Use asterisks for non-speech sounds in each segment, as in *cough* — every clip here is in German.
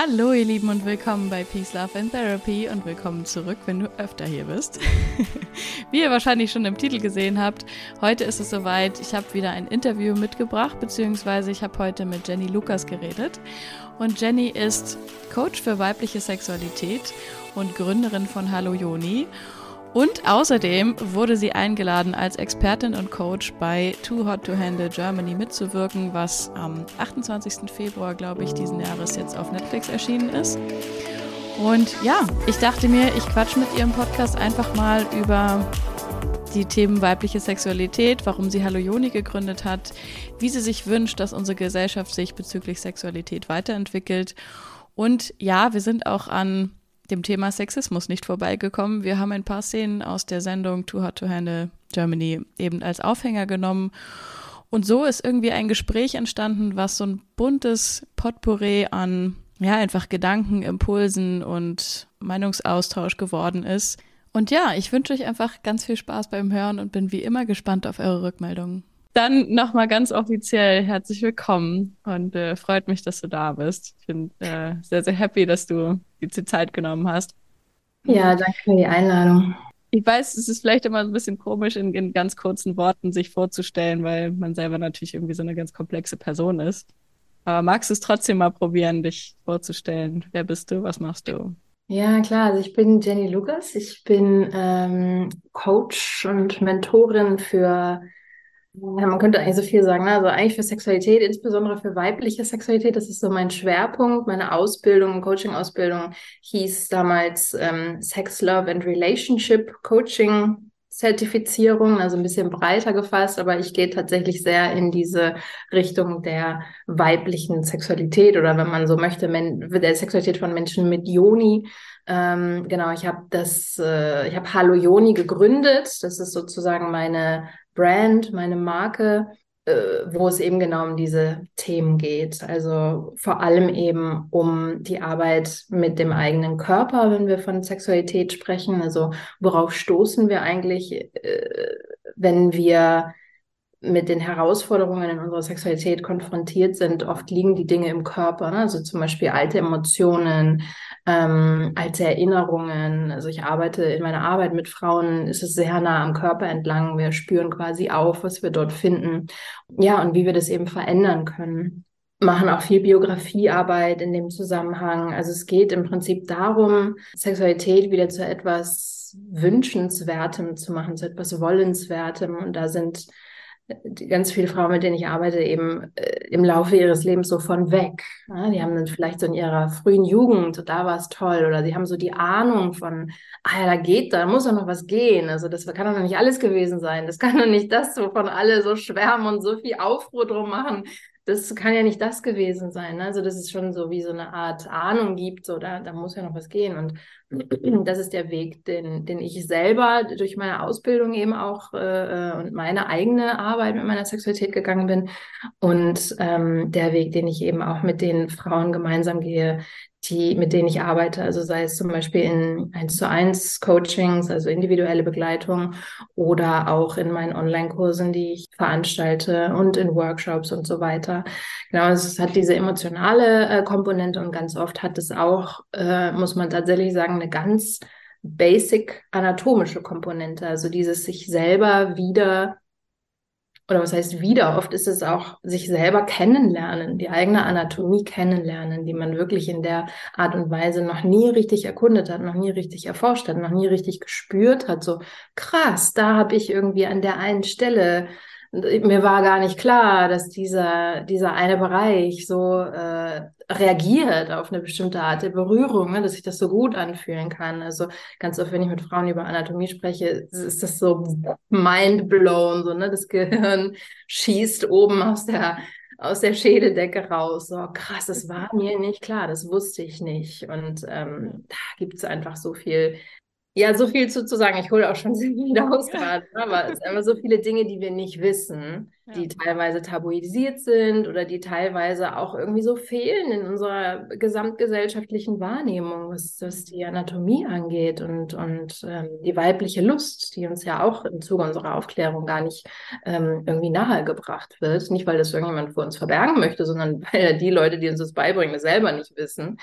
Hallo ihr Lieben und willkommen bei Peace, Love and Therapy und willkommen zurück, wenn du öfter hier bist. *laughs* Wie ihr wahrscheinlich schon im Titel gesehen habt, heute ist es soweit, ich habe wieder ein Interview mitgebracht, beziehungsweise ich habe heute mit Jenny Lukas geredet. Und Jenny ist Coach für weibliche Sexualität und Gründerin von Hallo Joni. Und außerdem wurde sie eingeladen, als Expertin und Coach bei Too Hot to Handle Germany mitzuwirken, was am 28. Februar, glaube ich, diesen Jahres jetzt auf Netflix erschienen ist. Und ja, ich dachte mir, ich quatsch mit ihrem Podcast einfach mal über die Themen weibliche Sexualität, warum sie Hallo Joni gegründet hat, wie sie sich wünscht, dass unsere Gesellschaft sich bezüglich Sexualität weiterentwickelt. Und ja, wir sind auch an dem Thema Sexismus nicht vorbeigekommen. Wir haben ein paar Szenen aus der Sendung Too Hot to Handle Germany eben als Aufhänger genommen. Und so ist irgendwie ein Gespräch entstanden, was so ein buntes Potpourri an, ja, einfach Gedanken, Impulsen und Meinungsaustausch geworden ist. Und ja, ich wünsche euch einfach ganz viel Spaß beim Hören und bin wie immer gespannt auf eure Rückmeldungen. Dann nochmal ganz offiziell herzlich willkommen und äh, freut mich, dass du da bist. Ich bin äh, sehr, sehr happy, dass du dir die Zeit genommen hast. Ja, danke für die Einladung. Ich weiß, es ist vielleicht immer ein bisschen komisch, in, in ganz kurzen Worten sich vorzustellen, weil man selber natürlich irgendwie so eine ganz komplexe Person ist. Aber magst du es trotzdem mal probieren, dich vorzustellen? Wer bist du? Was machst du? Ja, klar. Also ich bin Jenny Lukas. Ich bin ähm, Coach und Mentorin für ja, man könnte eigentlich so viel sagen. Ne? Also eigentlich für Sexualität, insbesondere für weibliche Sexualität, das ist so mein Schwerpunkt. Meine Ausbildung, Coaching-Ausbildung hieß damals ähm, Sex, Love and Relationship Coaching Zertifizierung, also ein bisschen breiter gefasst, aber ich gehe tatsächlich sehr in diese Richtung der weiblichen Sexualität oder wenn man so möchte, der Sexualität von Menschen mit Joni. Ähm, genau, ich habe das, äh, ich habe Hallo Joni gegründet. Das ist sozusagen meine Brand, meine Marke, äh, wo es eben genau um diese Themen geht. Also vor allem eben um die Arbeit mit dem eigenen Körper, wenn wir von Sexualität sprechen. Also worauf stoßen wir eigentlich, äh, wenn wir mit den Herausforderungen in unserer Sexualität konfrontiert sind, oft liegen die Dinge im Körper, ne? also zum Beispiel alte Emotionen, ähm, alte Erinnerungen. Also ich arbeite in meiner Arbeit mit Frauen, ist es sehr nah am Körper entlang. Wir spüren quasi auf, was wir dort finden. Ja, und wie wir das eben verändern können. Machen auch viel Biografiearbeit in dem Zusammenhang. Also es geht im Prinzip darum, Sexualität wieder zu etwas Wünschenswertem zu machen, zu etwas Wollenswertem. Und da sind ganz viele Frauen, mit denen ich arbeite, eben äh, im Laufe ihres Lebens so von weg. Ja, die haben dann vielleicht so in ihrer frühen Jugend, so, da war es toll, oder sie haben so die Ahnung von, ah ja, da geht, da muss doch noch was gehen. Also das kann doch noch nicht alles gewesen sein. Das kann doch nicht das, wovon alle so schwärmen und so viel Aufruhr drum machen das kann ja nicht das gewesen sein. Ne? Also, dass es schon so wie so eine Art Ahnung gibt, so da, da muss ja noch was gehen. Und *clears throat* das ist der Weg, den, den ich selber durch meine Ausbildung eben auch äh, und meine eigene Arbeit mit meiner Sexualität gegangen bin. Und ähm, der Weg, den ich eben auch mit den Frauen gemeinsam gehe, die, mit denen ich arbeite. Also sei es zum Beispiel in 1 zu 1 Coachings, also individuelle Begleitung oder auch in meinen Online-Kursen, die ich veranstalte und in Workshops und so weiter. Genau, es hat diese emotionale äh, Komponente und ganz oft hat es auch, äh, muss man tatsächlich sagen, eine ganz basic anatomische Komponente. Also dieses sich selber wieder oder was heißt wieder, oft ist es auch sich selber kennenlernen, die eigene Anatomie kennenlernen, die man wirklich in der Art und Weise noch nie richtig erkundet hat, noch nie richtig erforscht hat, noch nie richtig gespürt hat. So krass, da habe ich irgendwie an der einen Stelle mir war gar nicht klar, dass dieser, dieser eine Bereich so äh, reagiert auf eine bestimmte Art der Berührung, ne, dass ich das so gut anfühlen kann. Also ganz oft, wenn ich mit Frauen über Anatomie spreche, ist das so mind blown, so, ne? Das Gehirn schießt oben aus der aus der Schädeldecke raus. So krass, das war mir nicht klar, das wusste ich nicht. Und ähm, da gibt es einfach so viel ja, so viel zu, zu sagen. Ich hole auch schon *laughs* viel aus gerade. Aber es sind immer so viele Dinge, die wir nicht wissen. Die teilweise tabuisiert sind oder die teilweise auch irgendwie so fehlen in unserer gesamtgesellschaftlichen Wahrnehmung, was, was die Anatomie angeht und, und ähm, die weibliche Lust, die uns ja auch im Zuge unserer Aufklärung gar nicht ähm, irgendwie nahegebracht wird. Nicht, weil das irgendjemand vor uns verbergen möchte, sondern *laughs* weil ja die Leute, die uns das beibringen, das selber nicht wissen.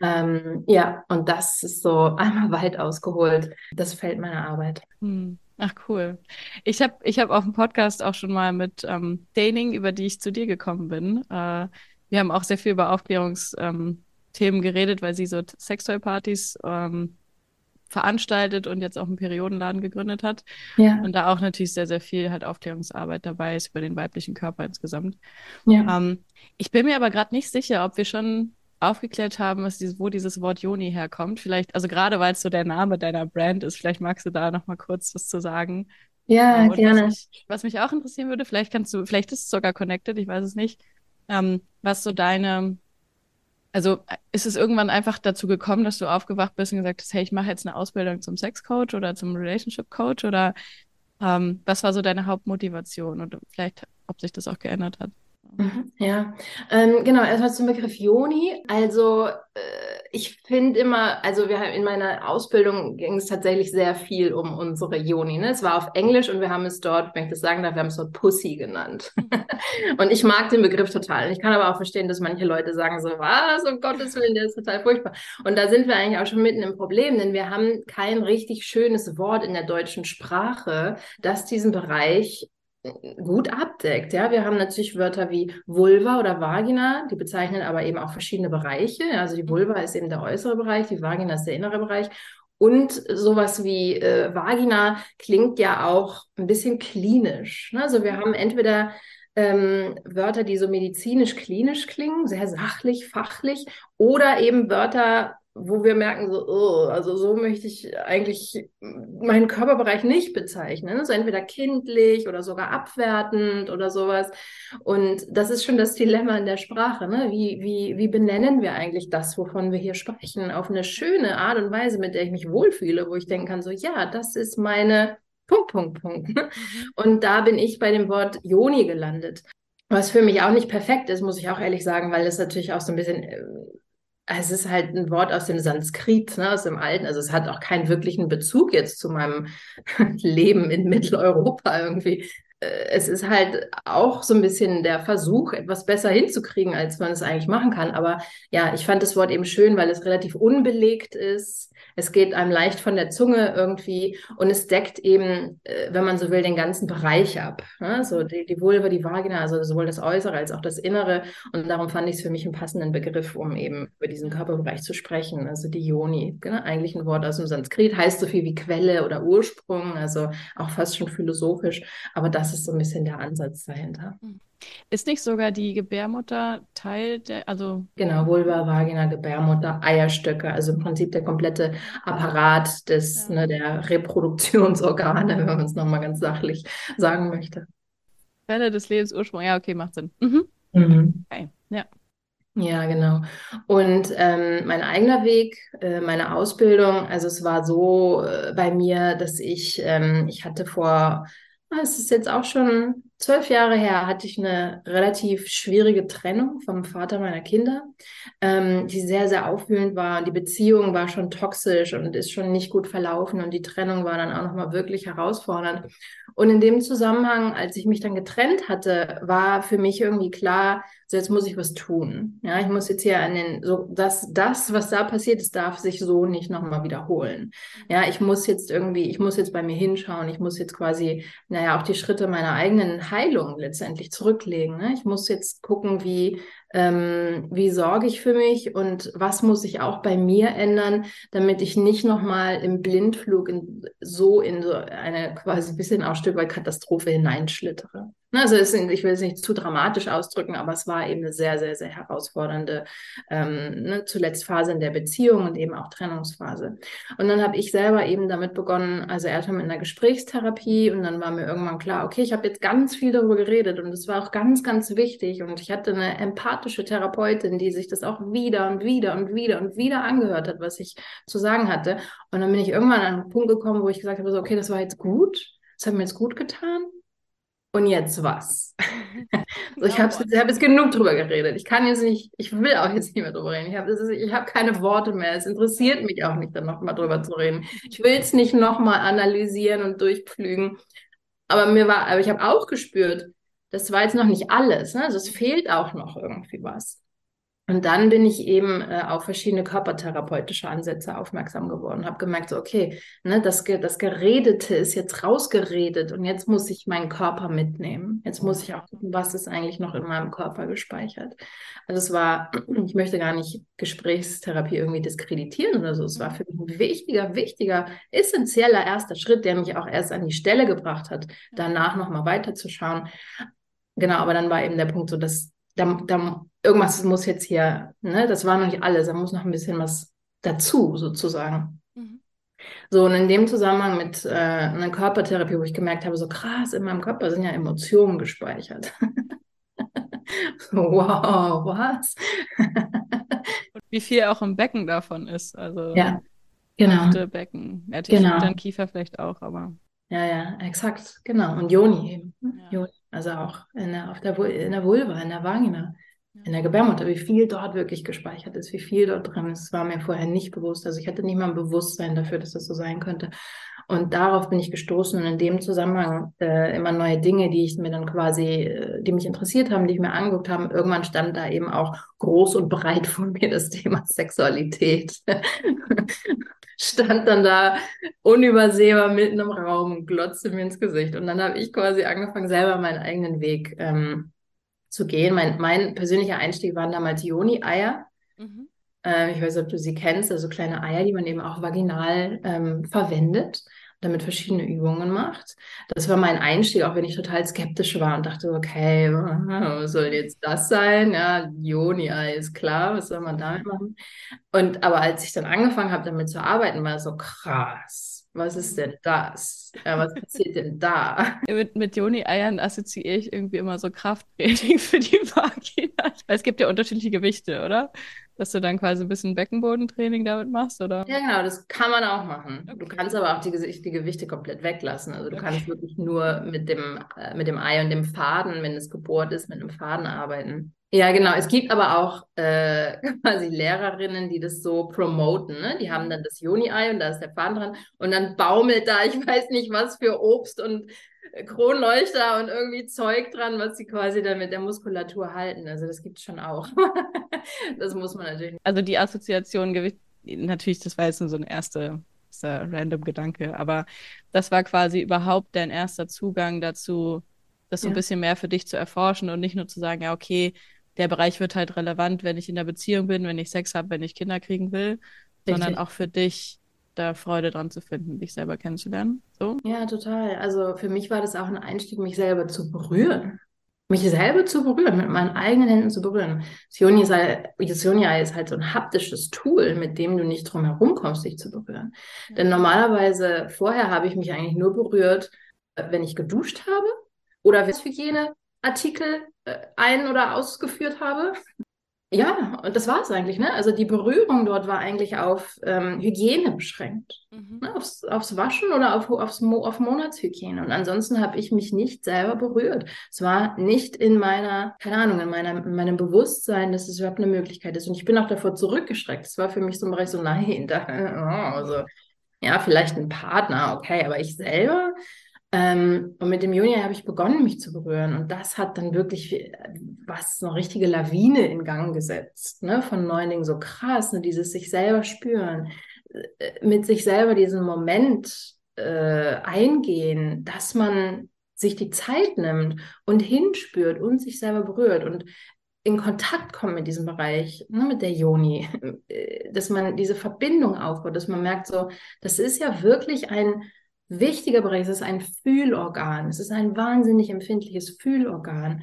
Ja, ähm, ja und das ist so einmal weit ausgeholt das Feld meiner Arbeit. Hm. Ach cool. Ich habe ich hab auf dem Podcast auch schon mal mit ähm, Daning, über die ich zu dir gekommen bin. Äh, wir haben auch sehr viel über Aufklärungsthemen ähm, geredet, weil sie so Sextoy-Partys ähm, veranstaltet und jetzt auch einen Periodenladen gegründet hat. Ja. Und da auch natürlich sehr, sehr viel halt Aufklärungsarbeit dabei ist über den weiblichen Körper insgesamt. Ja. Ähm, ich bin mir aber gerade nicht sicher, ob wir schon aufgeklärt haben, was dieses, wo dieses Wort Joni herkommt. Vielleicht, also gerade weil es so der Name deiner Brand ist, vielleicht magst du da noch mal kurz was zu sagen. Ja, ähm, gerne. Was mich, was mich, auch interessieren würde, vielleicht kannst du, vielleicht ist es sogar connected, ich weiß es nicht, ähm, was so deine, also ist es irgendwann einfach dazu gekommen, dass du aufgewacht bist und gesagt hast, hey, ich mache jetzt eine Ausbildung zum Sexcoach oder zum Relationship Coach oder ähm, was war so deine Hauptmotivation und vielleicht, ob sich das auch geändert hat? Mhm, ja, ähm, genau, erstmal zum Begriff Joni. Also äh, ich finde immer, also wir haben in meiner Ausbildung ging es tatsächlich sehr viel um unsere Joni. Ne? Es war auf Englisch und wir haben es dort, wenn ich das sagen darf, wir haben es dort Pussy genannt. *laughs* und ich mag den Begriff total. Und ich kann aber auch verstehen, dass manche Leute sagen so, was, um Gottes Willen, der ist total furchtbar. Und da sind wir eigentlich auch schon mitten im Problem, denn wir haben kein richtig schönes Wort in der deutschen Sprache, das diesen Bereich gut abdeckt. Ja, wir haben natürlich Wörter wie Vulva oder Vagina, die bezeichnen aber eben auch verschiedene Bereiche. Also die mhm. Vulva ist eben der äußere Bereich, die Vagina ist der innere Bereich. Und sowas wie äh, Vagina klingt ja auch ein bisschen klinisch. Ne? Also wir haben entweder ähm, Wörter, die so medizinisch-klinisch klingen, sehr sachlich, fachlich, oder eben Wörter, wo wir merken, so, oh, also so möchte ich eigentlich meinen Körperbereich nicht bezeichnen. So entweder kindlich oder sogar abwertend oder sowas. Und das ist schon das Dilemma in der Sprache. Ne? Wie, wie, wie benennen wir eigentlich das, wovon wir hier sprechen, auf eine schöne Art und Weise, mit der ich mich wohlfühle, wo ich denken kann, so, ja, das ist meine Punkt, Punkt, Punkt. Mhm. Und da bin ich bei dem Wort Joni gelandet. Was für mich auch nicht perfekt ist, muss ich auch ehrlich sagen, weil es natürlich auch so ein bisschen äh, es ist halt ein Wort aus dem Sanskrit, ne, aus dem Alten. Also es hat auch keinen wirklichen Bezug jetzt zu meinem *laughs* Leben in Mitteleuropa irgendwie. Äh, es ist halt auch so ein bisschen der Versuch, etwas besser hinzukriegen, als man es eigentlich machen kann. Aber ja, ich fand das Wort eben schön, weil es relativ unbelegt ist. Es geht einem leicht von der Zunge irgendwie und es deckt eben, äh, wenn man so will, den ganzen Bereich ab. Ne? So die, die Vulva, die Vagina, also sowohl das Äußere als auch das Innere. Und darum fand ich es für mich einen passenden Begriff, um eben über diesen Körperbereich zu sprechen. Also die Yoni, genau, eigentlich ein Wort aus dem Sanskrit, heißt so viel wie Quelle oder Ursprung, also auch fast schon philosophisch. Aber das ist so ein bisschen der Ansatz dahinter. Hm. Ist nicht sogar die Gebärmutter Teil der, also. Genau, Vulva, Vagina, Gebärmutter, Eierstöcke, also im Prinzip der komplette Apparat des, ja. ne, der Reproduktionsorgane, wenn man es nochmal ganz sachlich sagen möchte. Quelle des Lebens, Ursprung, ja, okay, macht Sinn. Mhm. Mhm. Okay, ja. Ja, genau. Und ähm, mein eigener Weg, äh, meine Ausbildung, also es war so äh, bei mir, dass ich, ähm, ich hatte vor, es ist jetzt auch schon zwölf Jahre her hatte ich eine relativ schwierige Trennung vom Vater meiner Kinder, ähm, die sehr, sehr aufwühlend war. Die Beziehung war schon toxisch und ist schon nicht gut verlaufen. Und die Trennung war dann auch nochmal wirklich herausfordernd. Und in dem Zusammenhang, als ich mich dann getrennt hatte, war für mich irgendwie klar, so jetzt muss ich was tun. Ja, ich muss jetzt hier an den, so, dass das, was da passiert ist, darf sich so nicht nochmal wiederholen. Ja, ich muss jetzt irgendwie, ich muss jetzt bei mir hinschauen. Ich muss jetzt quasi, naja, auch die Schritte meiner eigenen Heilung letztendlich zurücklegen. Ne? Ich muss jetzt gucken, wie, ähm, wie sorge ich für mich und was muss ich auch bei mir ändern, damit ich nicht nochmal im Blindflug in, so in so eine quasi ein bisschen auch Stück weit Katastrophe hineinschlittere. Ne, also es, ich will es nicht zu dramatisch ausdrücken, aber es war eben eine sehr, sehr, sehr herausfordernde, ähm, ne, zuletzt Phase in der Beziehung und eben auch Trennungsphase. Und dann habe ich selber eben damit begonnen, also erst mit einer Gesprächstherapie und dann war mir irgendwann klar, okay, ich habe jetzt ganz viel darüber geredet und es war auch ganz, ganz wichtig und ich hatte eine empathische Therapeutin, die sich das auch wieder und wieder und wieder und wieder angehört hat, was ich zu sagen hatte. Und dann bin ich irgendwann an einen Punkt gekommen, wo ich gesagt habe, so, okay, das war jetzt gut, das hat mir jetzt gut getan und jetzt was? so, *laughs* ich habe hab jetzt genug drüber geredet. Ich kann jetzt nicht, ich will auch jetzt nicht mehr drüber reden. Ich habe hab keine Worte mehr. Es interessiert mich auch nicht, dann nochmal drüber zu reden. Ich will es nicht nochmal analysieren und durchpflügen. Aber mir war, aber ich habe auch gespürt, das war jetzt noch nicht alles. Ne? Also es fehlt auch noch irgendwie was. Und dann bin ich eben äh, auf verschiedene körpertherapeutische Ansätze aufmerksam geworden, habe gemerkt, so, okay, ne, das, das Geredete ist jetzt rausgeredet und jetzt muss ich meinen Körper mitnehmen. Jetzt muss ich auch gucken, was ist eigentlich noch in meinem Körper gespeichert. Also es war, *clears throat* ich möchte gar nicht Gesprächstherapie irgendwie diskreditieren oder so. Es war für mich ein wichtiger, wichtiger, essentieller erster Schritt, der mich auch erst an die Stelle gebracht hat, danach nochmal weiterzuschauen. Genau, aber dann war eben der Punkt so, dass da, da irgendwas muss jetzt hier, ne, das war noch nicht alles, da muss noch ein bisschen was dazu sozusagen. Mhm. So, und in dem Zusammenhang mit äh, einer Körpertherapie, wo ich gemerkt habe, so krass, in meinem Körper sind ja Emotionen gespeichert. *laughs* wow, was? und wie viel auch im Becken davon ist. Also ja, genau. Becken. Ja, genau. dann Kiefer vielleicht auch, aber. Ja, ja, exakt, genau. Und Joni eben. Ja. Joni. Also auch in der, auf der, in der Vulva, in der Vagina, in der Gebärmutter, wie viel dort wirklich gespeichert ist, wie viel dort drin ist, war mir vorher nicht bewusst. Also ich hatte nicht mal ein Bewusstsein dafür, dass das so sein könnte. Und darauf bin ich gestoßen und in dem Zusammenhang äh, immer neue Dinge, die ich mir dann quasi, äh, die mich interessiert haben, die ich mir angeguckt habe. Irgendwann stand da eben auch groß und breit *laughs* vor mir das Thema Sexualität. *laughs* stand dann da unübersehbar mitten im Raum und glotzte mir ins Gesicht. Und dann habe ich quasi angefangen, selber meinen eigenen Weg ähm, zu gehen. Mein, mein persönlicher Einstieg waren damals Joni-Eier. Mhm. Ähm, ich weiß nicht, ob du sie kennst, also kleine Eier, die man eben auch vaginal ähm, verwendet damit verschiedene Übungen macht. Das war mein Einstieg, auch wenn ich total skeptisch war und dachte, okay, was soll jetzt das sein? Ja, Joni-Ei ist klar, was soll man damit machen? Und aber als ich dann angefangen habe, damit zu arbeiten, war es so krass. Was ist denn das? Ja, was passiert denn da? *laughs* Mit, mit Joni-Eiern assoziiere ich irgendwie immer so Krafttraining *laughs* für die Vagina. Weil es gibt ja unterschiedliche Gewichte, oder? dass du dann quasi ein bisschen Beckenbodentraining damit machst, oder? Ja, genau, das kann man auch machen. Okay. Du kannst aber auch die, die, Gewichte komplett weglassen. Also du okay. kannst wirklich nur mit dem, äh, mit dem Ei und dem Faden, wenn es gebohrt ist, mit einem Faden arbeiten. Ja, genau. Es gibt aber auch äh, *laughs* quasi Lehrerinnen, die das so promoten. Ne? Die haben dann das Joni-Ei und da ist der Faden dran und dann baumelt da, ich weiß nicht was für Obst und Kronleuchter und irgendwie Zeug dran, was sie quasi dann mit der Muskulatur halten. Also das gibt es schon auch. *laughs* das muss man natürlich. Nicht. Also die Assoziation natürlich, das war jetzt nur so ein erster, erster random Gedanke, aber das war quasi überhaupt dein erster Zugang dazu, das so ja. ein bisschen mehr für dich zu erforschen und nicht nur zu sagen, ja, okay, der Bereich wird halt relevant, wenn ich in der Beziehung bin, wenn ich Sex habe, wenn ich Kinder kriegen will, Richtig. sondern auch für dich da Freude dran zu finden, dich selber kennenzulernen. So? Ja, total. Also für mich war das auch ein Einstieg, mich selber zu berühren. Mich selber zu berühren, mit meinen eigenen Händen zu berühren. Sionia ist, halt, ist halt so ein haptisches Tool, mit dem du nicht drum herum kommst, dich zu berühren. Ja. Denn normalerweise, vorher habe ich mich eigentlich nur berührt, wenn ich geduscht habe oder wenn Hygieneartikel äh, ein- oder ausgeführt habe. Ja, und das war es eigentlich. Ne? Also die Berührung dort war eigentlich auf ähm, Hygiene beschränkt. Mhm. Ne? Aufs, aufs, Waschen oder auf, aufs Mo auf Monatshygiene. Und ansonsten habe ich mich nicht selber berührt. Es war nicht in meiner, keine Ahnung, in, meiner, in meinem Bewusstsein, dass es überhaupt eine Möglichkeit ist. Und ich bin auch davor zurückgeschreckt. Es war für mich so ein Bereich so, nein, *laughs* da, oh, also, ja, vielleicht ein Partner, okay, aber ich selber ähm, und mit dem Juni habe ich begonnen, mich zu berühren. Und das hat dann wirklich was, eine richtige Lawine in Gang gesetzt. Ne? Von neuen Dingen so krass, ne? dieses sich selber spüren, äh, mit sich selber diesen Moment äh, eingehen, dass man sich die Zeit nimmt und hinspürt und sich selber berührt und in Kontakt kommt mit diesem Bereich, ne, mit der Joni, äh, dass man diese Verbindung aufbaut, dass man merkt, so, das ist ja wirklich ein wichtiger Bereich. Es ist ein Fühlorgan. Es ist ein wahnsinnig empfindliches Fühlorgan.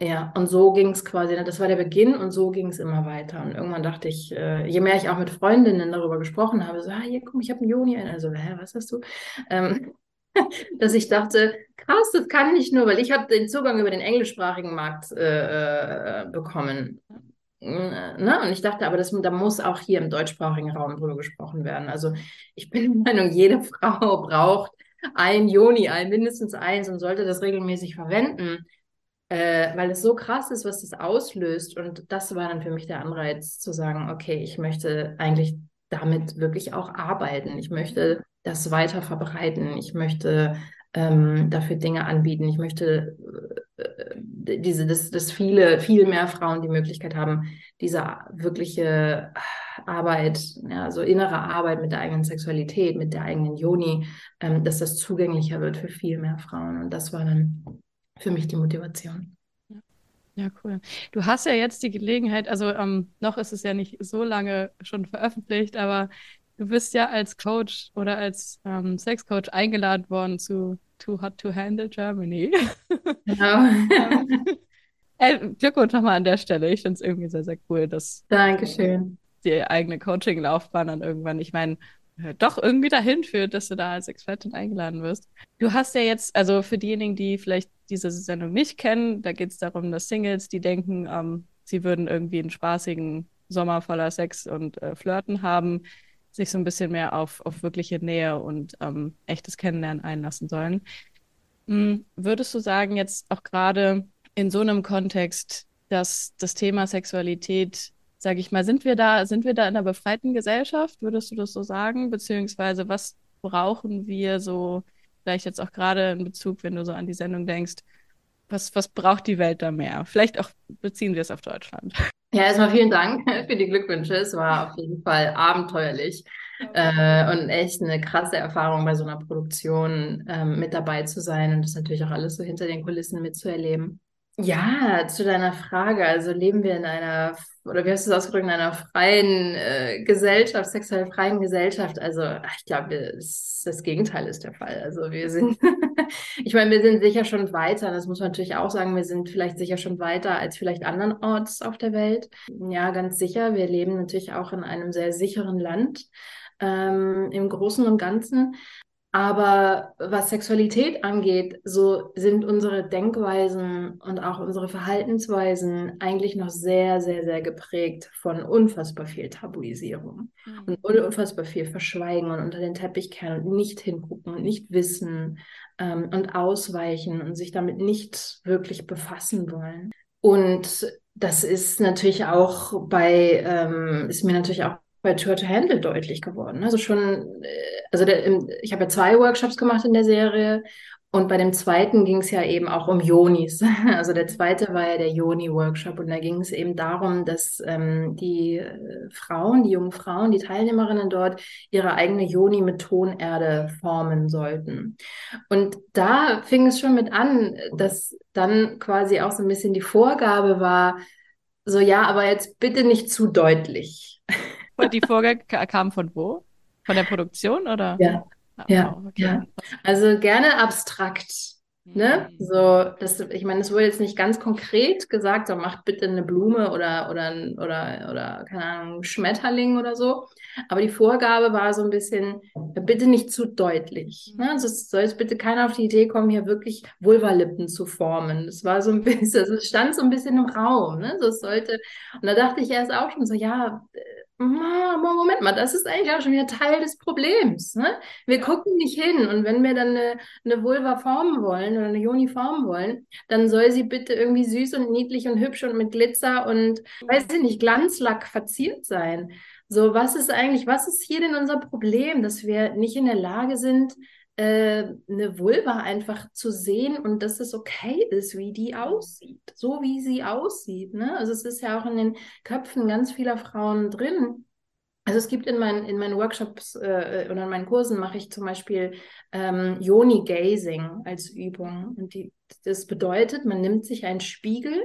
Ja, und so ging es quasi. Ne, das war der Beginn und so ging es immer weiter. Und irgendwann dachte ich, äh, je mehr ich auch mit Freundinnen darüber gesprochen habe, so, ah, hier, guck, ich habe einen Joni. Also, hä, was hast du? Ähm, *laughs* dass ich dachte, krass, das kann nicht nur, weil ich habe den Zugang über den englischsprachigen Markt äh, äh bekommen. Ne? Und ich dachte, aber das, da muss auch hier im deutschsprachigen Raum drüber gesprochen werden. Also ich bin der Meinung, jede *laughs* Frau braucht ein Joni, ein mindestens eins und sollte das regelmäßig verwenden, äh, weil es so krass ist, was das auslöst. Und das war dann für mich der Anreiz zu sagen, okay, ich möchte eigentlich damit wirklich auch arbeiten. Ich möchte das weiter verbreiten. Ich möchte ähm, dafür Dinge anbieten. Ich möchte äh, diese, dass, dass viele, viel mehr Frauen die Möglichkeit haben, diese wirkliche Arbeit, ja, so innere Arbeit mit der eigenen Sexualität, mit der eigenen Joni, ähm, dass das zugänglicher wird für viel mehr Frauen. Und das war dann für mich die Motivation. Ja, cool. Du hast ja jetzt die Gelegenheit, also ähm, noch ist es ja nicht so lange schon veröffentlicht, aber du bist ja als Coach oder als ähm, Sexcoach eingeladen worden zu Too Hot to Handle Germany. Genau. *laughs* äh, Glückwunsch nochmal an der Stelle. Ich finde es irgendwie sehr, sehr cool, dass Dankeschön. die eigene Coaching-Laufbahn dann irgendwann, ich meine, äh, doch irgendwie dahin führt, dass du da als Expertin eingeladen wirst. Du hast ja jetzt, also für diejenigen, die vielleicht diese Sendung nicht kennen, da geht es darum, dass Singles, die denken, ähm, sie würden irgendwie einen spaßigen Sommer voller Sex und äh, Flirten haben, sich so ein bisschen mehr auf, auf wirkliche Nähe und ähm, echtes Kennenlernen einlassen sollen. Hm, würdest du sagen, jetzt auch gerade in so einem Kontext, dass das Thema Sexualität sage ich mal, sind wir da, sind wir da in einer befreiten Gesellschaft? Würdest du das so sagen? Beziehungsweise was brauchen wir so, vielleicht jetzt auch gerade in Bezug, wenn du so an die Sendung denkst, was, was braucht die Welt da mehr? Vielleicht auch beziehen wir es auf Deutschland. Ja, erstmal vielen Dank *laughs* für die Glückwünsche. Es war auf jeden Fall abenteuerlich äh, und echt eine krasse Erfahrung bei so einer Produktion ähm, mit dabei zu sein und das natürlich auch alles so hinter den Kulissen mitzuerleben. Ja, zu deiner Frage. Also leben wir in einer, oder wie hast du es ausgedrückt, in einer freien äh, Gesellschaft, sexuell freien Gesellschaft? Also ich glaube, das, das, Gegenteil ist der Fall. Also wir sind, *laughs* ich meine, wir sind sicher schon weiter. Das muss man natürlich auch sagen. Wir sind vielleicht sicher schon weiter als vielleicht andernorts auf der Welt. Ja, ganz sicher. Wir leben natürlich auch in einem sehr sicheren Land. Ähm, im Großen und Ganzen. Aber was Sexualität angeht, so sind unsere Denkweisen und auch unsere Verhaltensweisen eigentlich noch sehr, sehr, sehr geprägt von unfassbar viel Tabuisierung mhm. und unfassbar viel Verschweigen und unter den Teppich kehren und nicht hingucken und nicht wissen ähm, und ausweichen und sich damit nicht wirklich befassen wollen. Und das ist natürlich auch bei, ähm, ist mir natürlich auch bei Tour to Handle deutlich geworden. Also schon, äh, also der, ich habe ja zwei Workshops gemacht in der Serie und bei dem zweiten ging es ja eben auch um Yonis. *laughs* Also der zweite war ja der Yoni-Workshop und da ging es eben darum, dass ähm, die äh, Frauen, die jungen Frauen, die Teilnehmerinnen dort ihre eigene Yoni mit Tonerde formen sollten. Und da fing es schon mit an, dass dann quasi auch so ein bisschen die Vorgabe war, so ja, aber jetzt bitte nicht zu deutlich. Und die Vorgabe kam von wo? Von der Produktion oder? Ja. Ah, ja, okay. ja. Also gerne abstrakt. Ne? Mhm. So, das, ich meine, es wurde jetzt nicht ganz konkret gesagt, so macht bitte eine Blume oder, oder, oder, oder, keine Ahnung, Schmetterling oder so. Aber die Vorgabe war so ein bisschen, bitte nicht zu deutlich. Ne? Also es soll jetzt bitte keiner auf die Idee kommen, hier wirklich Vulvalippen zu formen. Das war so ein bisschen, *laughs* also es stand so ein bisschen im Raum. Ne? So, es sollte, und da dachte ich erst auch schon so, ja, Moment mal, das ist eigentlich auch schon wieder Teil des Problems. Ne? Wir gucken nicht hin und wenn wir dann eine, eine Vulva formen wollen oder eine Joni formen wollen, dann soll sie bitte irgendwie süß und niedlich und hübsch und mit Glitzer und, weiß ich nicht, Glanzlack verziert sein. So, was ist eigentlich, was ist hier denn unser Problem, dass wir nicht in der Lage sind, äh, eine Vulva einfach zu sehen und dass es okay ist, wie die aussieht, so wie sie aussieht. Ne? Also es ist ja auch in den Köpfen ganz vieler Frauen drin. Also es gibt in meinen, in meinen Workshops äh, oder in meinen Kursen mache ich zum Beispiel ähm, Yoni Gazing als Übung. Und die, das bedeutet, man nimmt sich einen Spiegel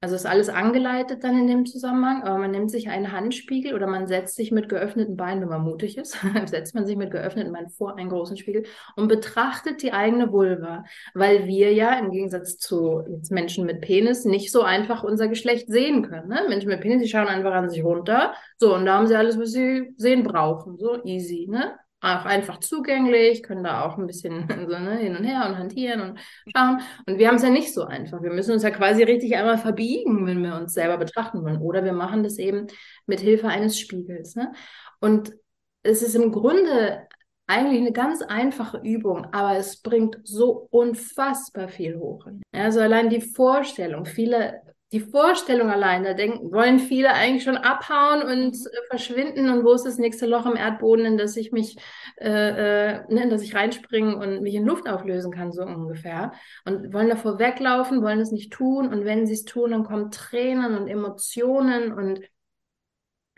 also ist alles angeleitet dann in dem Zusammenhang, aber man nimmt sich einen Handspiegel oder man setzt sich mit geöffneten Beinen, wenn man mutig ist, *laughs* setzt man sich mit geöffneten Beinen vor einen großen Spiegel und betrachtet die eigene Vulva, weil wir ja im Gegensatz zu Menschen mit Penis nicht so einfach unser Geschlecht sehen können. Ne? Menschen mit Penis, die schauen einfach an sich runter, so und da haben sie alles, was sie sehen brauchen, so easy, ne? Auch einfach zugänglich, können da auch ein bisschen *laughs* so, ne, hin und her und hantieren und schauen. Und wir haben es ja nicht so einfach. Wir müssen uns ja quasi richtig einmal verbiegen, wenn wir uns selber betrachten wollen. Oder wir machen das eben mit Hilfe eines Spiegels. Ne? Und es ist im Grunde eigentlich eine ganz einfache Übung, aber es bringt so unfassbar viel hoch. Also allein die Vorstellung, viele die Vorstellung allein, da denken, wollen viele eigentlich schon abhauen und mhm. äh, verschwinden und wo ist das nächste Loch im Erdboden, in das ich mich, äh, äh, ne, in das ich reinspringen und mich in Luft auflösen kann, so ungefähr. Und wollen davor weglaufen, wollen es nicht tun und wenn sie es tun, dann kommen Tränen und Emotionen und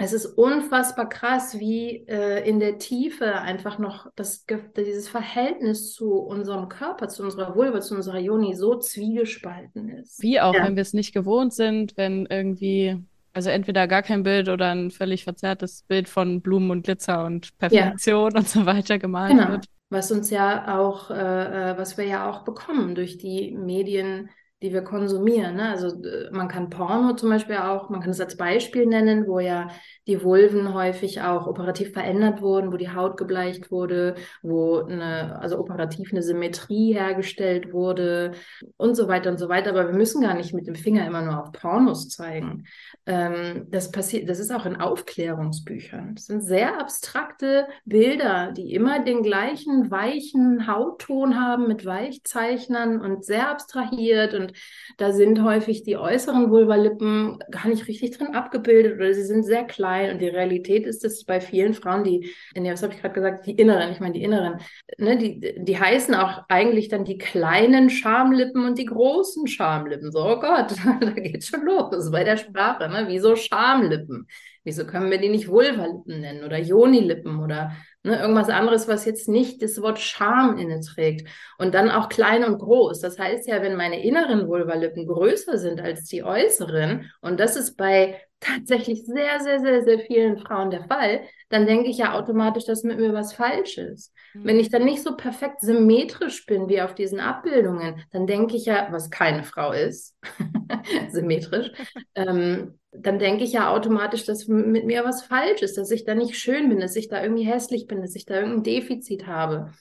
es ist unfassbar krass, wie äh, in der Tiefe einfach noch das, dieses Verhältnis zu unserem Körper, zu unserer Vulva, zu unserer Joni so zwiegespalten ist. Wie auch, ja. wenn wir es nicht gewohnt sind, wenn irgendwie, also entweder gar kein Bild oder ein völlig verzerrtes Bild von Blumen und Glitzer und Perfektion ja. und so weiter gemalt genau. wird. Was uns ja auch, äh, äh was wir ja auch bekommen durch die Medien, die wir konsumieren. Ne? Also man kann Porno zum Beispiel auch, man kann es als Beispiel nennen, wo ja die Vulven häufig auch operativ verändert wurden, wo die Haut gebleicht wurde, wo eine, also operativ eine Symmetrie hergestellt wurde und so weiter und so weiter. Aber wir müssen gar nicht mit dem Finger immer nur auf Pornos zeigen. Ähm, das passiert, das ist auch in Aufklärungsbüchern. Das sind sehr abstrakte Bilder, die immer den gleichen weichen Hautton haben mit Weichzeichnern und sehr abstrahiert und da sind häufig die äußeren Vulvalippen gar nicht richtig drin abgebildet oder sie sind sehr klein. Und die Realität ist, dass bei vielen Frauen, die, nee, was habe ich gerade gesagt, die inneren, ich meine die inneren, ne, die, die heißen auch eigentlich dann die kleinen Schamlippen und die großen Schamlippen. So, oh Gott, *laughs* da geht's schon los bei der Sprache. Ne? Wieso Schamlippen? Wieso können wir die nicht Vulvalippen nennen oder Jonilippen oder Ne, irgendwas anderes, was jetzt nicht das Wort Scham inne trägt. Und dann auch klein und groß. Das heißt ja, wenn meine inneren Vulvalippen größer sind als die äußeren, und das ist bei tatsächlich sehr, sehr, sehr, sehr vielen Frauen der Fall, dann denke ich ja automatisch, dass mit mir was falsch ist. Mhm. Wenn ich dann nicht so perfekt symmetrisch bin wie auf diesen Abbildungen, dann denke ich ja, was keine Frau ist, *laughs* symmetrisch, ähm, dann denke ich ja automatisch, dass mit mir was falsch ist, dass ich da nicht schön bin, dass ich da irgendwie hässlich bin, dass ich da irgendein Defizit habe.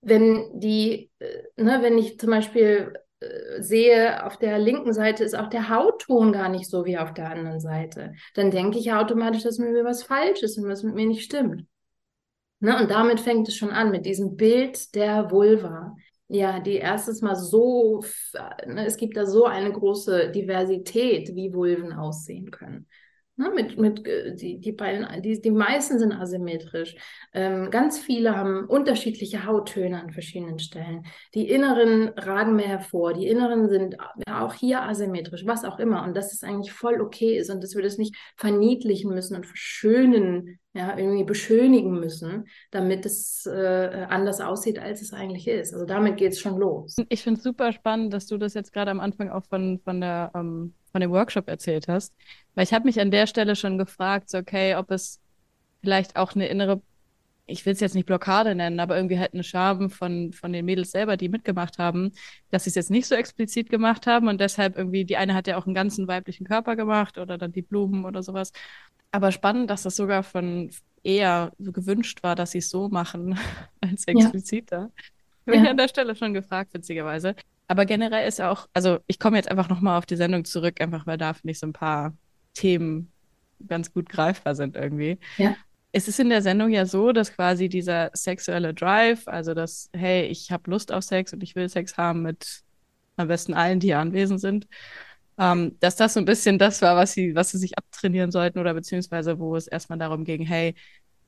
Wenn die, äh, ne, wenn ich zum Beispiel äh, sehe, auf der linken Seite ist auch der Hautton gar nicht so wie auf der anderen Seite, dann denke ich ja automatisch, dass mit mir was falsch ist und was mit mir nicht stimmt. Ne? Und damit fängt es schon an, mit diesem Bild der Vulva ja, die erstes Mal so, ne, es gibt da so eine große Diversität, wie Vulven aussehen können. Ne, mit, mit, äh, die, die, beiden, die, die meisten sind asymmetrisch. Ähm, ganz viele haben unterschiedliche Hauttöne an verschiedenen Stellen. Die inneren ragen mehr hervor. Die inneren sind auch hier asymmetrisch, was auch immer. Und dass es eigentlich voll okay ist und dass wir das nicht verniedlichen müssen und verschönen, ja, irgendwie beschönigen müssen, damit es äh, anders aussieht, als es eigentlich ist. Also damit geht es schon los. Ich finde es super spannend, dass du das jetzt gerade am Anfang auch von, von der ähm von dem Workshop erzählt hast. Weil ich habe mich an der Stelle schon gefragt, so, okay, ob es vielleicht auch eine innere, ich will es jetzt nicht Blockade nennen, aber irgendwie halt eine Scham von, von den Mädels selber, die mitgemacht haben, dass sie es jetzt nicht so explizit gemacht haben und deshalb irgendwie, die eine hat ja auch einen ganzen weiblichen Körper gemacht oder dann die Blumen oder sowas. Aber spannend, dass das sogar von eher so gewünscht war, dass sie es so machen *laughs* als expliziter. Ja. Ich bin ja. an der Stelle schon gefragt, witzigerweise. Aber generell ist auch, also ich komme jetzt einfach nochmal auf die Sendung zurück, einfach weil da finde ich so ein paar Themen ganz gut greifbar sind irgendwie. Ja. Es ist in der Sendung ja so, dass quasi dieser sexuelle Drive, also das, hey, ich habe Lust auf Sex und ich will Sex haben mit am besten allen, die hier anwesend sind, ähm, dass das so ein bisschen das war, was sie, was sie sich abtrainieren sollten oder beziehungsweise wo es erstmal darum ging, hey,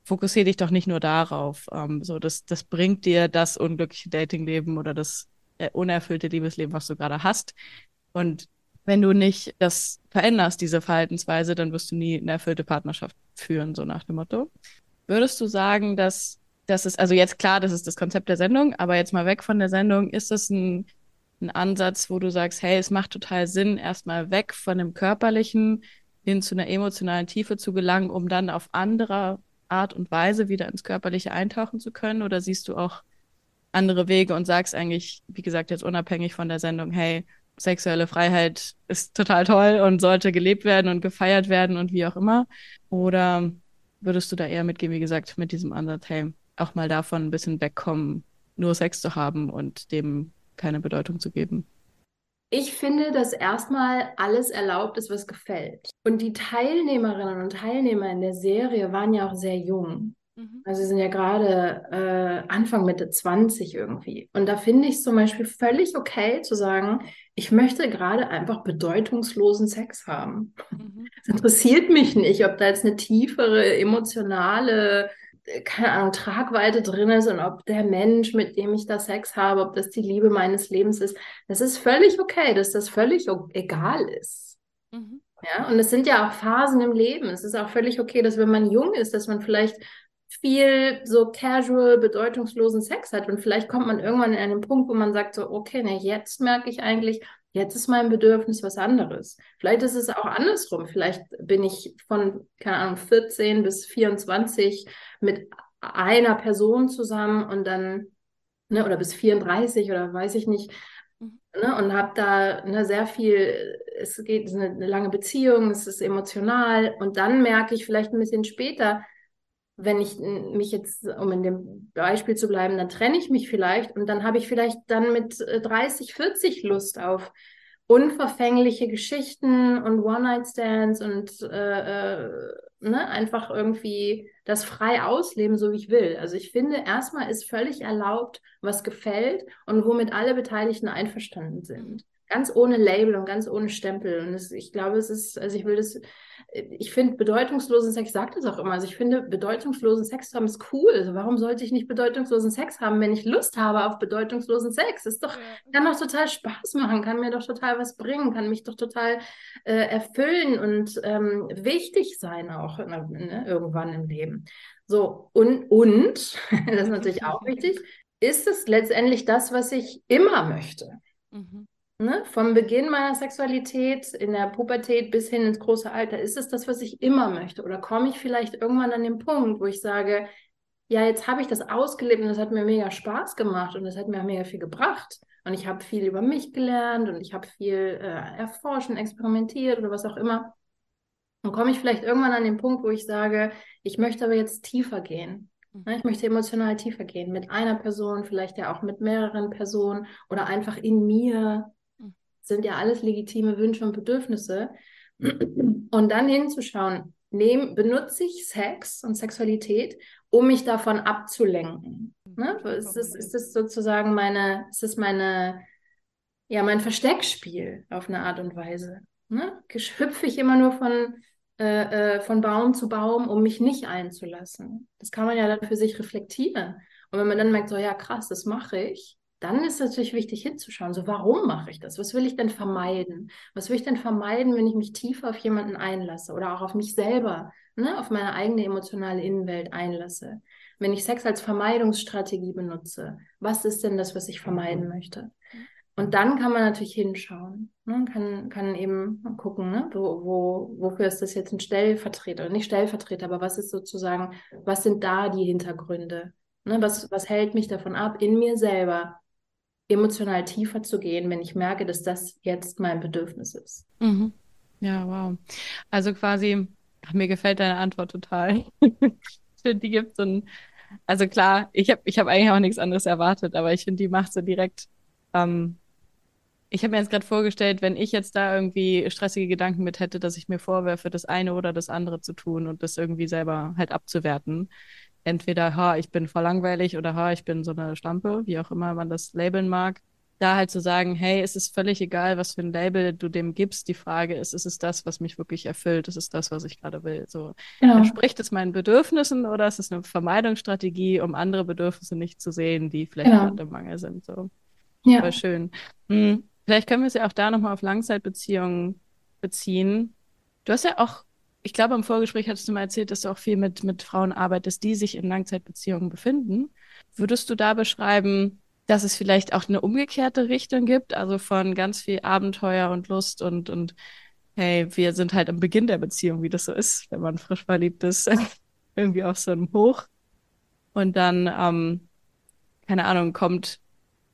fokussiere dich doch nicht nur darauf. Ähm, so, das, das bringt dir das unglückliche Datingleben oder das äh, unerfüllte Liebesleben, was du gerade hast. Und wenn du nicht das veränderst, diese Verhaltensweise, dann wirst du nie eine erfüllte Partnerschaft führen, so nach dem Motto. Würdest du sagen, dass das ist, also jetzt klar, das ist das Konzept der Sendung, aber jetzt mal weg von der Sendung, ist das ein, ein Ansatz, wo du sagst, hey, es macht total Sinn, erstmal weg von dem Körperlichen hin zu einer emotionalen Tiefe zu gelangen, um dann auf andere Art und Weise wieder ins Körperliche eintauchen zu können? Oder siehst du auch andere Wege und sagst eigentlich, wie gesagt, jetzt unabhängig von der Sendung, hey, sexuelle Freiheit ist total toll und sollte gelebt werden und gefeiert werden und wie auch immer? Oder würdest du da eher mitgehen, wie gesagt, mit diesem Ansatz, hey, auch mal davon ein bisschen wegkommen, nur Sex zu haben und dem keine Bedeutung zu geben? Ich finde, dass erstmal alles erlaubt ist, was gefällt. Und die Teilnehmerinnen und Teilnehmer in der Serie waren ja auch sehr jung. Mhm. Also sie sind ja gerade äh, Anfang Mitte 20 irgendwie. Und da finde ich es zum Beispiel völlig okay zu sagen, ich möchte gerade einfach bedeutungslosen Sex haben. Mhm. *laughs* Es interessiert mich nicht, ob da jetzt eine tiefere, emotionale, äh, keine Ahnung, Tragweite drin ist und ob der Mensch, mit dem ich da Sex habe, ob das die Liebe meines Lebens ist. Das ist völlig okay, dass das völlig egal ist. Mhm. Ja, und es sind ja auch Phasen im Leben. Es ist auch völlig okay, dass wenn man jung ist, dass man vielleicht viel so casual, bedeutungslosen Sex hat. Und vielleicht kommt man irgendwann in einen Punkt, wo man sagt so, okay, ne, jetzt merke ich eigentlich, jetzt ist mein Bedürfnis was anderes. Vielleicht ist es auch andersrum. Vielleicht bin ich von, keine Ahnung, 14 bis 24 mit einer Person zusammen und dann, ne, oder bis 34 oder weiß ich nicht, mhm. ne, und habe da ne, sehr viel, es geht, es ist eine, eine lange Beziehung, es ist emotional und dann merke ich vielleicht ein bisschen später, wenn ich mich jetzt, um in dem Beispiel zu bleiben, dann trenne ich mich vielleicht und dann habe ich vielleicht dann mit 30, äh, 40 Lust auf unverfängliche Geschichten und One-Night-Stands und äh, äh, ne, einfach irgendwie das frei ausleben, so wie ich will. Also ich finde, erstmal ist völlig erlaubt, was gefällt und womit alle Beteiligten einverstanden sind ganz ohne Label und ganz ohne Stempel. Und es, ich glaube, es ist, also ich will das, ich finde bedeutungslosen Sex, ich sage das auch immer, also ich finde bedeutungslosen Sex zu haben ist cool. Also warum sollte ich nicht bedeutungslosen Sex haben, wenn ich Lust habe auf bedeutungslosen Sex? Ist doch, kann doch total Spaß machen, kann mir doch total was bringen, kann mich doch total äh, erfüllen und ähm, wichtig sein auch ne, irgendwann im Leben. So, und, und, *laughs* das ist natürlich auch *laughs* wichtig, ist es letztendlich das, was ich immer möchte. Mhm ne, vom Beginn meiner Sexualität, in der Pubertät bis hin ins große Alter, ist es das, was ich immer möchte? Oder komme ich vielleicht irgendwann an den Punkt, wo ich sage, ja, jetzt habe ich das ausgelebt und das hat mir mega Spaß gemacht und das hat mir mega viel gebracht. Und ich habe viel über mich gelernt und ich habe viel äh, erforscht und experimentiert oder was auch immer. Und komme ich vielleicht irgendwann an den Punkt, wo ich sage, ich möchte aber jetzt tiefer gehen. Mhm. Ne, ich möchte emotional tiefer gehen mit einer Person, vielleicht ja auch mit mehreren Personen oder einfach in mir sind ja alles legitime Wünsche und Bedürfnisse. Und dann hinzuschauen, nehm, benutze ich Sex und Sexualität, um mich davon abzulenken. Ne? Ist, das, ist das sozusagen meine, ist das meine, ja, mein Versteckspiel auf eine Art und Weise? Ne? Hüpfe ich immer nur von, äh, äh, von Baum zu Baum, um mich nicht einzulassen? Das kann man ja dann für sich reflektieren. Und wenn man dann merkt, so ja, krass, das mache ich, dann ist es natürlich wichtig hinzuschauen, so warum mache ich das? Was will ich denn vermeiden? Was will ich denn vermeiden, wenn ich mich tiefer auf jemanden einlasse oder auch auf mich selber, ne, auf meine eigene emotionale Innenwelt einlasse? Wenn ich Sex als Vermeidungsstrategie benutze, was ist denn das, was ich vermeiden möchte? Und dann kann man natürlich hinschauen, ne, kann, kann eben gucken, ne, wo, wo, wofür ist das jetzt ein Stellvertreter, nicht Stellvertreter, aber was ist sozusagen, was sind da die Hintergründe? Ne, was, was hält mich davon ab, in mir selber emotional tiefer zu gehen, wenn ich merke, dass das jetzt mein Bedürfnis ist. Mhm. Ja, wow. Also quasi, ach, mir gefällt deine Antwort total. *laughs* ich finde, die gibt so ein, also klar, ich habe ich hab eigentlich auch nichts anderes erwartet, aber ich finde, die macht so direkt, ähm, ich habe mir jetzt gerade vorgestellt, wenn ich jetzt da irgendwie stressige Gedanken mit hätte, dass ich mir vorwerfe, das eine oder das andere zu tun und das irgendwie selber halt abzuwerten, entweder, ha, ich bin voll langweilig oder ha, ich bin so eine Stampe, wie auch immer man das labeln mag. Da halt zu sagen, hey, es ist völlig egal, was für ein Label du dem gibst. Die Frage ist, ist es das, was mich wirklich erfüllt? Ist es das, was ich gerade will? So, ja. entspricht es meinen Bedürfnissen oder ist es eine Vermeidungsstrategie, um andere Bedürfnisse nicht zu sehen, die vielleicht ja. gerade im Mangel sind? So, ja. Voll schön. Hm. Vielleicht können wir es ja auch da nochmal auf Langzeitbeziehungen beziehen. Du hast ja auch ich glaube, im Vorgespräch hattest du mal erzählt, dass du auch viel mit, mit Frauen arbeitest, die sich in Langzeitbeziehungen befinden. Würdest du da beschreiben, dass es vielleicht auch eine umgekehrte Richtung gibt, also von ganz viel Abenteuer und Lust und, und hey, wir sind halt am Beginn der Beziehung, wie das so ist, wenn man frisch verliebt ist, *laughs* irgendwie auf so einem Hoch. Und dann, ähm, keine Ahnung, kommt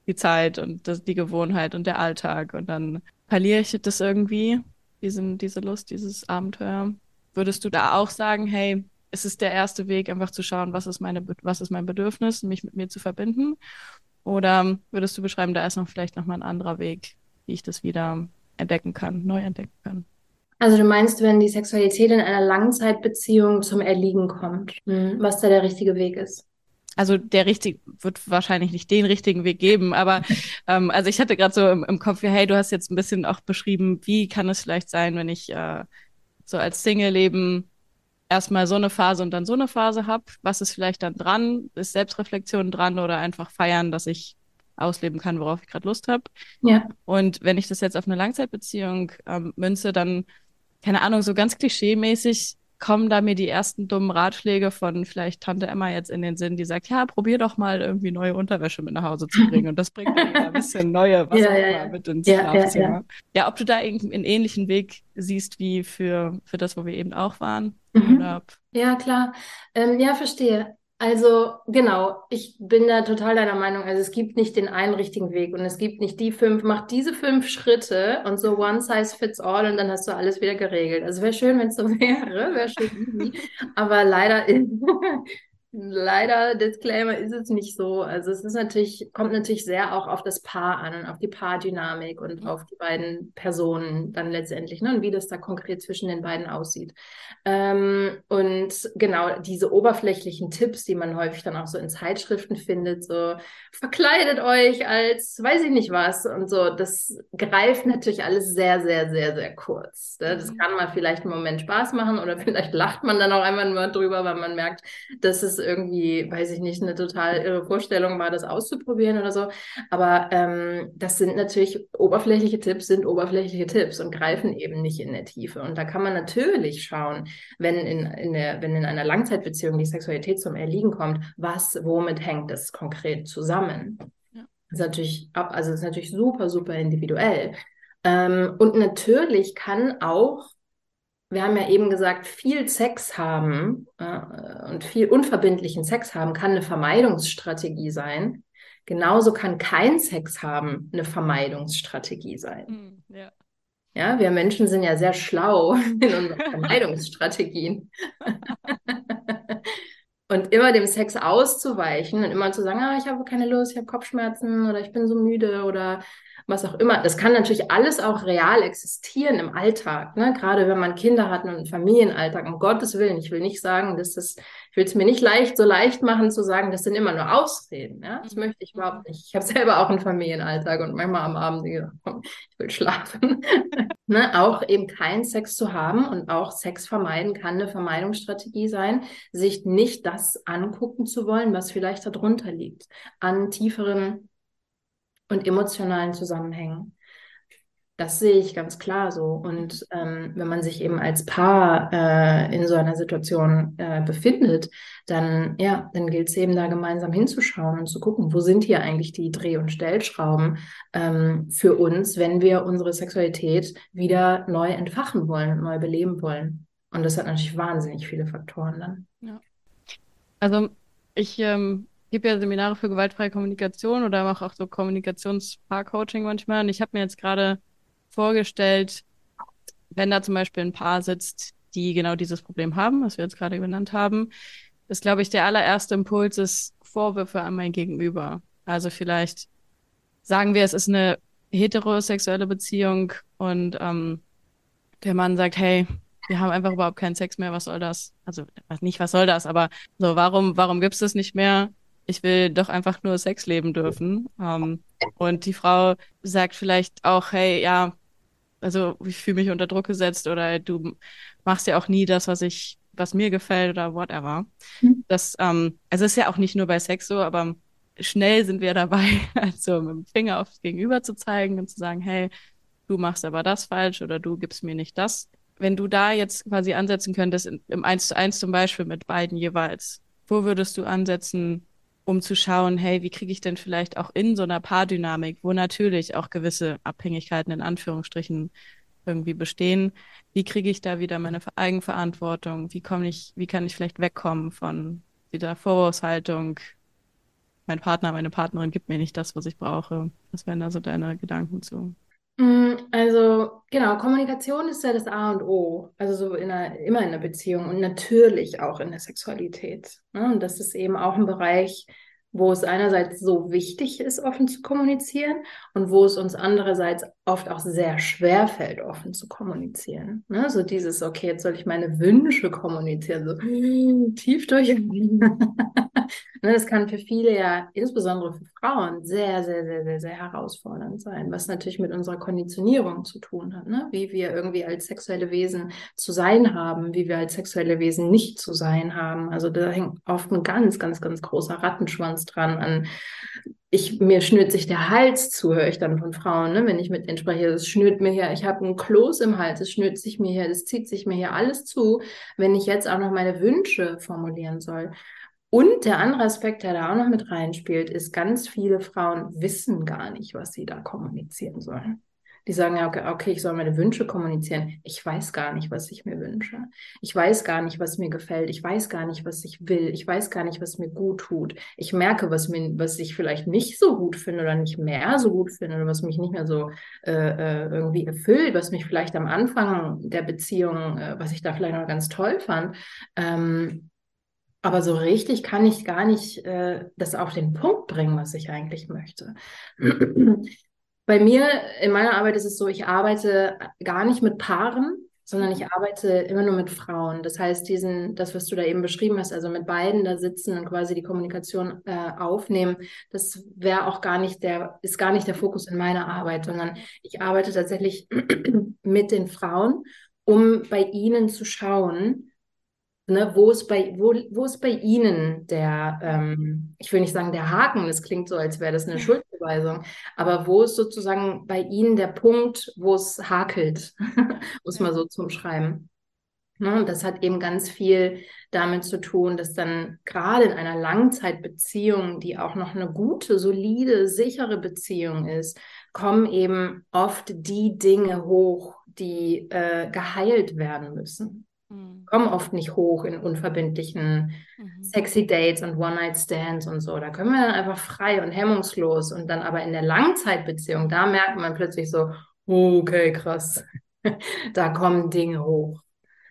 die Zeit und das, die Gewohnheit und der Alltag und dann verliere ich das irgendwie, diesen, diese Lust, dieses Abenteuer. Würdest du da auch sagen, hey, es ist der erste Weg, einfach zu schauen, was ist meine, was ist mein Bedürfnis, mich mit mir zu verbinden? Oder würdest du beschreiben, da ist noch vielleicht noch mal ein anderer Weg, wie ich das wieder entdecken kann, neu entdecken kann? Also du meinst, wenn die Sexualität in einer Langzeitbeziehung zum Erliegen kommt, hm, was da der richtige Weg ist? Also der richtige wird wahrscheinlich nicht den richtigen Weg geben, aber *laughs* ähm, also ich hatte gerade so im, im Kopf, hey, du hast jetzt ein bisschen auch beschrieben, wie kann es vielleicht sein, wenn ich äh, so als Single-Leben erstmal so eine Phase und dann so eine Phase habe. Was ist vielleicht dann dran? Ist Selbstreflexion dran oder einfach feiern, dass ich ausleben kann, worauf ich gerade Lust habe? Ja. Und wenn ich das jetzt auf eine Langzeitbeziehung ähm, münze, dann keine Ahnung, so ganz klischee-mäßig kommen da mir die ersten dummen Ratschläge von vielleicht Tante Emma jetzt in den Sinn, die sagt, ja, probier doch mal irgendwie neue Unterwäsche mit nach Hause zu *laughs* bringen. Und das bringt dann ein bisschen neue was Ja, auch ja, mit ins Ja, ja, Schlafzimmer. ja. Ja, ob du da einen ähnlichen Weg siehst wie für, für das, wo wir eben auch waren. Mhm. Ja, klar. Ähm, ja, verstehe. Also genau, ich bin da total deiner Meinung. Also es gibt nicht den einen richtigen Weg und es gibt nicht die fünf, mach diese fünf Schritte und so one size fits all und dann hast du alles wieder geregelt. Also *laughs* wäre schön, wenn es so wäre, wäre schön. Aber leider *laughs* Leider, Disclaimer, ist es nicht so. Also es ist natürlich, kommt natürlich sehr auch auf das Paar an auf die Paardynamik und auf die beiden Personen dann letztendlich, ne, und wie das da konkret zwischen den beiden aussieht. Ähm, und genau diese oberflächlichen Tipps, die man häufig dann auch so in Zeitschriften findet, so verkleidet euch als weiß ich nicht was und so, das greift natürlich alles sehr, sehr, sehr, sehr kurz. Ne? Das Mhm. kann mal vielleicht einen Moment Spaß machen oder vielleicht lacht man dann auch einmal nur drüber, weil man merkt, dass es irgendwie, weiß ich nicht, eine total irre Vorstellung war, das auszuprobieren oder so. Aber ähm, das sind natürlich oberflächliche Tipps, sind oberflächliche Tipps und greifen eben nicht in der Tiefe. Und da kann man natürlich schauen, wenn in, in der, wenn in einer Langzeitbeziehung die Sexualität zum Erliegen kommt, was, womit hängt das konkret zusammen? Ja. Das ist natürlich, ab- also ist natürlich super, super individuell. Ähm, und natürlich kann auch wir haben ja eben gesagt, viel Sex haben äh, und viel unverbindlichen Sex haben kann eine Vermeidungsstrategie sein. Genauso kann kein Sex haben eine Vermeidungsstrategie sein. Hm, ja. Ja, wir Menschen sind ja sehr schlau *laughs* in unseren *laughs* Vermeidungsstrategien. *laughs* Und immer dem Sex auszuweichen und immer zu sagen, ah, ich habe keine Lust, ich habe Kopfschmerzen oder ich bin so müde oder was auch immer. Das kann natürlich alles auch real existieren im Alltag, ne? Gerade wenn man Kinder hat und einen Familienalltag, um Gottes Willen. Ich will nicht sagen, dass das, ich will es mir nicht leicht, so leicht machen zu sagen, das sind immer nur Ausreden. Ja? Das Mhm. möchte ich überhaupt nicht. Ich habe selber auch einen Familienalltag und manchmal am Abend ich will schlafen. *laughs* ne? Auch eben keinen Sex zu haben und auch Sex vermeiden kann eine Vermeidungsstrategie sein, sich nicht das angucken zu wollen, was vielleicht darunter liegt, an tieferen und emotionalen Zusammenhängen. Das sehe ich ganz klar so. Und ähm, wenn man sich eben als Paar äh, in so einer Situation äh, befindet, dann ja, dann gilt es eben da gemeinsam hinzuschauen und zu gucken, wo sind hier eigentlich die Dreh- und Stellschrauben ähm, für uns, wenn wir unsere Sexualität wieder neu entfachen wollen, neu beleben wollen. Und das hat natürlich wahnsinnig viele Faktoren dann. Also ich ähm, gebe ja Seminare für gewaltfreie Kommunikation oder mache auch so Kommunikationspaar-Coaching manchmal. Und ich habe mir jetzt gerade vorgestellt, wenn da zum Beispiel ein Paar sitzt, die genau dieses Problem haben, was wir jetzt gerade genannt haben, ist, glaube ich, der allererste Impuls ist Vorwürfe an mein Gegenüber. Also vielleicht sagen wir, es ist eine heterosexuelle Beziehung und ähm, der Mann sagt, hey, wir haben einfach überhaupt keinen Sex mehr, was soll das? Also nicht, was soll das, aber so, warum, warum gibt's das nicht mehr? Ich will doch einfach nur Sex leben dürfen. Ähm, und die Frau sagt vielleicht auch, hey, ja, also ich fühle mich unter Druck gesetzt oder du machst ja auch nie das, was ich, was mir gefällt oder whatever. Mhm. Das, ähm, also es ist ja auch nicht nur bei Sex so, aber schnell sind wir dabei, *laughs* also mit dem Finger aufs Gegenüber zu zeigen und zu sagen, hey, du machst aber das falsch oder du gibst mir nicht das. Wenn du da jetzt quasi ansetzen könntest, im Eins zu eins zum Beispiel mit beiden jeweils, wo würdest du ansetzen, um zu schauen, hey, wie kriege ich denn vielleicht auch in so einer Paardynamik, wo natürlich auch gewisse Abhängigkeiten in Anführungsstrichen irgendwie bestehen, wie kriege ich da wieder meine Ver- Eigenverantwortung? Wie komme ich, wie kann ich vielleicht wegkommen von dieser Vorwurfshaltung? Mein Partner, meine Partnerin gibt mir nicht das, was ich brauche. Was wären da so deine Gedanken zu? Mm, Also, genau, Kommunikation ist ja das A und O. Also so in einer, immer in einer Beziehung und natürlich auch in der Sexualität. Ne? Und das ist eben auch ein Bereich, wo es einerseits so wichtig ist, offen zu kommunizieren und wo es uns andererseits oft auch sehr schwer fällt, offen zu kommunizieren. Ne? So dieses, okay, jetzt soll ich meine Wünsche kommunizieren, so tief durch. *laughs* ne, das kann für viele ja, insbesondere für Frauen, sehr, sehr, sehr, sehr, sehr herausfordernd sein, was natürlich mit unserer Konditionierung zu tun hat, ne? wie wir irgendwie als sexuelle Wesen zu sein haben, wie wir als sexuelle Wesen nicht zu sein haben. Also da hängt oft ein ganz, ganz, ganz großer Rattenschwanz dran an ich, mir schnürt sich der Hals zu, höre ich dann von Frauen, ne, wenn ich mit denen spreche. Es schnürt mir hier, ich habe einen Kloß im Hals, es schnürt sich mir hier, es zieht sich mir hier alles zu, wenn ich jetzt auch noch meine Wünsche formulieren soll. Und der andere Aspekt, der da auch noch mit reinspielt, ist, ganz viele Frauen wissen gar nicht, was sie da kommunizieren sollen. Die sagen ja, okay, okay, ich soll meine Wünsche kommunizieren. Ich weiß gar nicht, was ich mir wünsche. Ich weiß gar nicht, was mir gefällt. Ich weiß gar nicht, was ich will. Ich weiß gar nicht, was mir gut tut. Ich merke, was mir, was ich vielleicht nicht so gut finde oder nicht mehr so gut finde oder was mich nicht mehr so äh, äh irgendwie erfüllt, was mich vielleicht am Anfang der Beziehung, äh, was ich da vielleicht noch ganz toll fand. Ähm, aber so richtig kann ich gar nicht äh, das auf den Punkt bringen, was ich eigentlich möchte. Bei mir, in meiner Arbeit ist es so, ich arbeite gar nicht mit Paaren, sondern ich arbeite immer nur mit Frauen. Das heißt, diesen, das, was du da eben beschrieben hast, also mit beiden da sitzen und quasi die Kommunikation äh, aufnehmen, das wäre auch gar nicht der, ist gar nicht der Fokus in meiner Arbeit, sondern ich arbeite tatsächlich *clears throat* mit den Frauen, um bei ihnen zu schauen, Ne, wo, ist bei, wo, wo ist bei Ihnen der, ähm, ich will nicht sagen der Haken, das klingt so, als wäre das eine Schuldbeweisung, aber wo ist sozusagen bei Ihnen der Punkt, wo es hakelt, *laughs* muss man so zum Schreiben. Ne, und das hat eben ganz viel damit zu tun, dass dann gerade in einer Langzeitbeziehung, die auch noch eine gute, solide, sichere Beziehung ist, kommen eben oft die Dinge hoch, die äh, geheilt werden müssen. Mhm. Kommen oft nicht hoch in unverbindlichen mhm. sexy Dates und One-Night-Stands und so. Da können wir dann einfach frei und hemmungslos und dann aber in der Langzeitbeziehung, da merkt man plötzlich so, okay, krass, *laughs* da kommen Dinge hoch.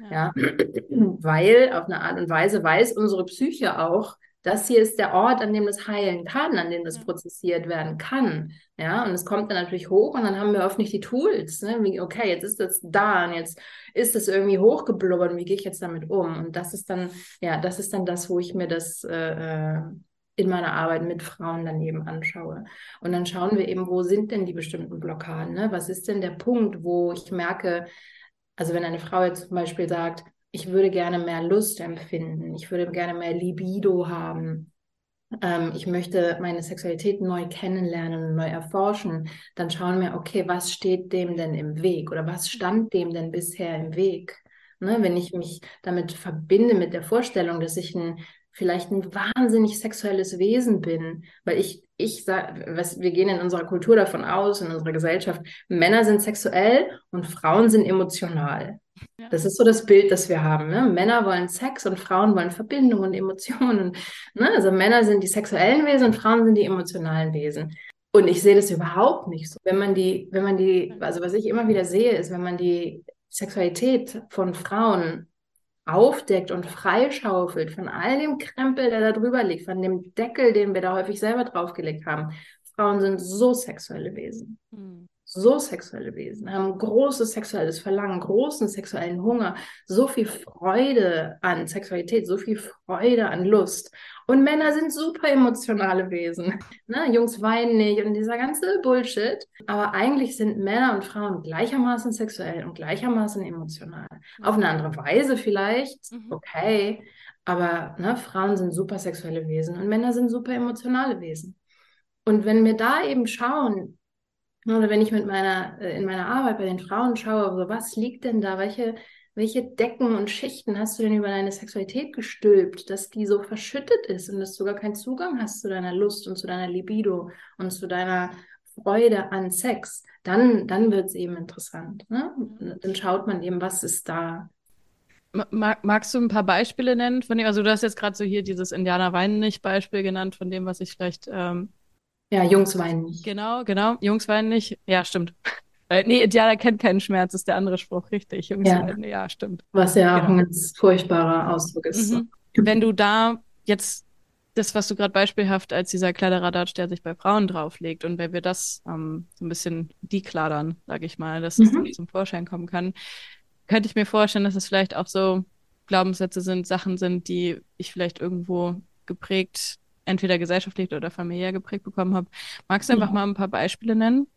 Ja. ja. *clears throat* Weil auf eine Art und Weise weiß unsere Psyche auch, das hier ist der Ort, an dem das heilen kann, an dem das prozessiert werden kann. Ja, und es kommt dann natürlich hoch und dann haben wir oft nicht die Tools. Ne? Wie, okay, jetzt ist das da und jetzt ist das irgendwie hochgeblubbert und wie gehe ich jetzt damit um? Und das ist dann, ja, das ist dann das, wo ich mir das äh, äh, in meiner Arbeit mit Frauen dann eben anschaue. Und dann schauen wir eben, wo sind denn die bestimmten Blockaden? Ne? Was ist denn der Punkt, wo ich merke, also wenn eine Frau jetzt zum Beispiel sagt, ich würde gerne mehr Lust empfinden, ich würde gerne mehr Libido haben, ähm, ich möchte meine Sexualität neu kennenlernen und neu erforschen, dann schauen wir, okay, was steht dem denn im Weg oder was stand dem denn bisher im Weg? Ne, wenn ich mich damit verbinde mit der Vorstellung, dass ich ein vielleicht ein wahnsinnig sexuelles Wesen bin, weil ich, ich sag, was, wir gehen in unserer Kultur davon aus, in unserer Gesellschaft, Männer sind sexuell und Frauen sind emotional. Ja. Das ist so das Bild, das wir haben. Ne? Männer wollen Sex und Frauen wollen Verbindung und Emotionen. Ne? Also Männer sind die sexuellen Wesen und Frauen sind die emotionalen Wesen. Und ich sehe das überhaupt nicht so. Wenn man die, wenn man die, also was ich immer wieder sehe, ist, wenn man die Sexualität von Frauen aufdeckt und freischaufelt von all dem Krempel, der da drüber liegt, von dem Deckel, den wir da häufig selber draufgelegt haben. Frauen sind so sexuelle Wesen. Mhm so sexuelle Wesen, haben großes sexuelles Verlangen, großen sexuellen Hunger, so viel Freude an Sexualität, so viel Freude an Lust. Und Männer sind super emotionale Wesen. Ne? Jungs weinen nicht und dieser ganze Bullshit. Aber eigentlich sind Männer und Frauen gleichermaßen sexuell und gleichermaßen emotional. Auf eine andere Weise vielleicht, mhm. okay. Aber ne, Frauen sind super sexuelle Wesen und Männer sind super emotionale Wesen. Und wenn wir da eben schauen, oder wenn ich mit meiner, äh, in meiner Arbeit bei den Frauen schaue, so was liegt denn da? Welche, welche Decken und Schichten hast du denn über deine Sexualität gestülpt, dass die so verschüttet ist und dass du gar keinen Zugang hast zu deiner Lust und zu deiner Libido und zu deiner Freude an Sex, dann, dann wird es eben interessant. Ne? Dann schaut man eben, was ist da. Mag, magst du ein paar Beispiele nennen von dem? Also du hast jetzt gerade so hier dieses Indianer Weinen nicht Beispiel genannt, von dem, was ich vielleicht ähm, ja, Jungs weinen nicht. Genau, genau. Jungs weinen nicht. Ja, stimmt. *laughs* Äh, nee, Indianer kennt keinen Schmerz, ist der andere Spruch, richtig. Jungs ja. weinen, ja, stimmt. Was ja genau. auch ein ganz furchtbarer Ausdruck ist. Mhm. Wenn du da jetzt das, was du gerade beispielhaft als dieser Kleiderradatsch, der sich bei Frauen drauflegt und wenn wir das ähm, so ein bisschen dekladern, sage ich mal, dass mhm. es zum Vorschein kommen kann, könnte ich mir vorstellen, dass es vielleicht auch so Glaubenssätze sind, Sachen sind, die ich vielleicht irgendwo geprägt, entweder gesellschaftlich oder familiär geprägt bekommen habe. Magst du einfach mhm. mal ein paar Beispiele nennen?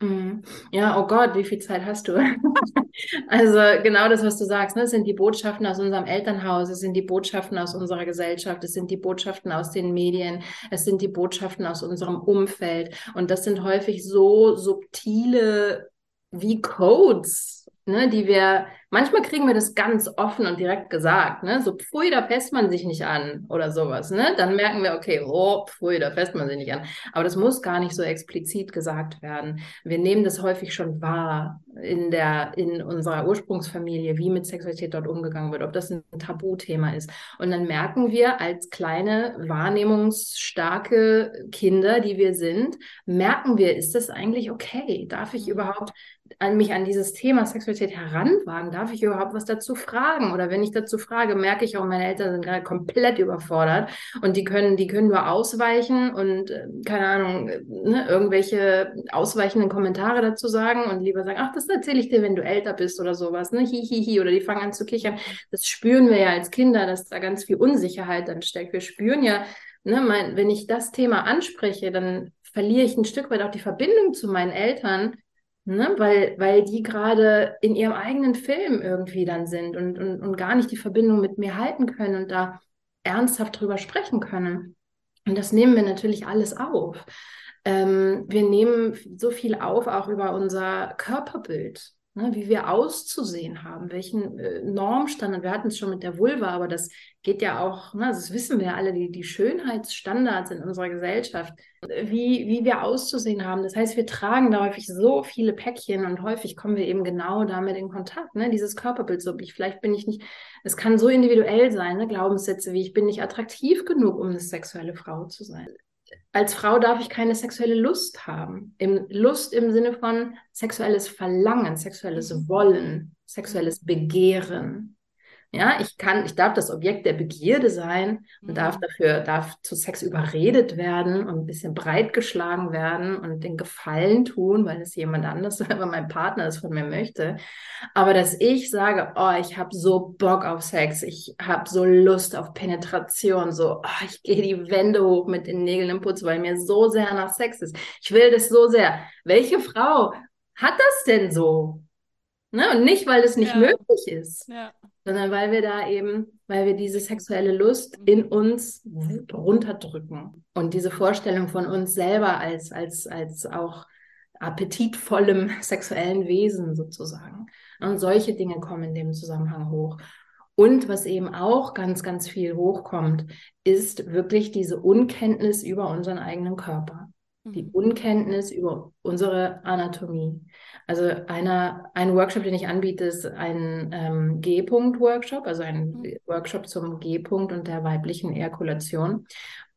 Mhm. Ja, oh Gott, wie viel Zeit hast du? *laughs* also genau das, was du sagst, ne? sind die Botschaften aus unserem Elternhaus, es sind die Botschaften aus unserer Gesellschaft, es sind die Botschaften aus den Medien, es sind die Botschaften aus unserem Umfeld. Und das sind häufig so subtile wie Codes, ne, die wir, manchmal kriegen wir das ganz offen und direkt gesagt, ne, so pfui, da fässt man sich nicht an oder sowas, ne, dann merken wir, okay, oh, pfui, da fässt man sich nicht an. Aber das muss gar nicht so explizit gesagt werden. Wir nehmen das häufig schon wahr in der, in unserer Ursprungsfamilie, wie mit Sexualität dort umgegangen wird, ob das ein Tabuthema ist. Und dann merken wir als kleine, wahrnehmungsstarke Kinder, die wir sind, merken wir, ist das eigentlich okay? Darf ich mhm. überhaupt an mich an dieses Thema Sexualität heranwagen? Darf ich überhaupt was dazu fragen? Oder wenn ich dazu frage, merke ich auch, meine Eltern sind gerade komplett überfordert und die können, die können nur ausweichen und äh, keine Ahnung, ne, irgendwelche ausweichenden Kommentare dazu sagen und lieber sagen, ach, das erzähle ich dir, wenn du älter bist oder sowas, ne, hi, hi, hi, oder die fangen an zu kichern. Das spüren wir ja als Kinder, dass da ganz viel Unsicherheit dann steckt. Wir spüren ja, ne, mein, wenn ich das Thema anspreche, dann verliere ich ein Stück weit auch die Verbindung zu meinen Eltern, Ne? Weil, weil die gerade in ihrem eigenen Film irgendwie dann sind und, und, und gar nicht die Verbindung mit mir halten können und da ernsthaft drüber sprechen können. Und das nehmen wir natürlich alles auf. Ähm, wir nehmen so viel auf, auch über unser Körperbild ne, wie wir auszusehen haben, welchen äh, Normstandard. Wir hatten es schon mit der Vulva, aber das geht ja auch, ne, das wissen wir alle, die, die Schönheitsstandards in unserer Gesellschaft, wie, wie wir auszusehen haben. Das heißt, wir tragen da häufig so viele Päckchen und häufig kommen wir eben genau damit in Kontakt. Ne? Dieses Körperbild, so ich, vielleicht bin ich nicht, es kann so individuell sein, ne? Glaubenssätze wie ich bin nicht attraktiv genug, um eine sexuelle Frau zu sein als Frau darf ich keine sexuelle Lust haben. Im, Lust im Sinne von sexuelles Verlangen, sexuelles mhm. Wollen, sexuelles Begehren. Ja, ich kann, ich darf das Objekt der Begierde sein und mhm. darf dafür, darf zu Sex überredet werden und ein bisschen breitgeschlagen werden und den Gefallen tun, weil es jemand anders, *laughs* weil mein Partner das von mir möchte. Aber dass ich sage, oh, ich habe so Bock auf Sex, ich habe so Lust auf Penetration, so, oh, ich gehe die Wände hoch mit den Nägeln im Putz, weil mir so sehr nach Sex ist. Ich will das so sehr. Welche Frau hat das denn so? Ne? Und nicht, weil es nicht ja. möglich ist. Ja sondern weil wir da eben, weil wir diese sexuelle Lust in uns runterdrücken und diese Vorstellung von uns selber als, als, als auch appetitvollem *laughs* sexuellen Wesen sozusagen. Und solche Dinge kommen in dem Zusammenhang hoch. Und was eben auch ganz, ganz viel hochkommt, ist wirklich diese Unkenntnis über unseren eigenen Körper. Die mhm. Unkenntnis über unsere Anatomie. Also einer, ein Workshop, den ich anbiete, ist ein ähm, G-Punkt-Workshop, also ein mhm. Workshop zum G-Punkt und der weiblichen Ejakulation.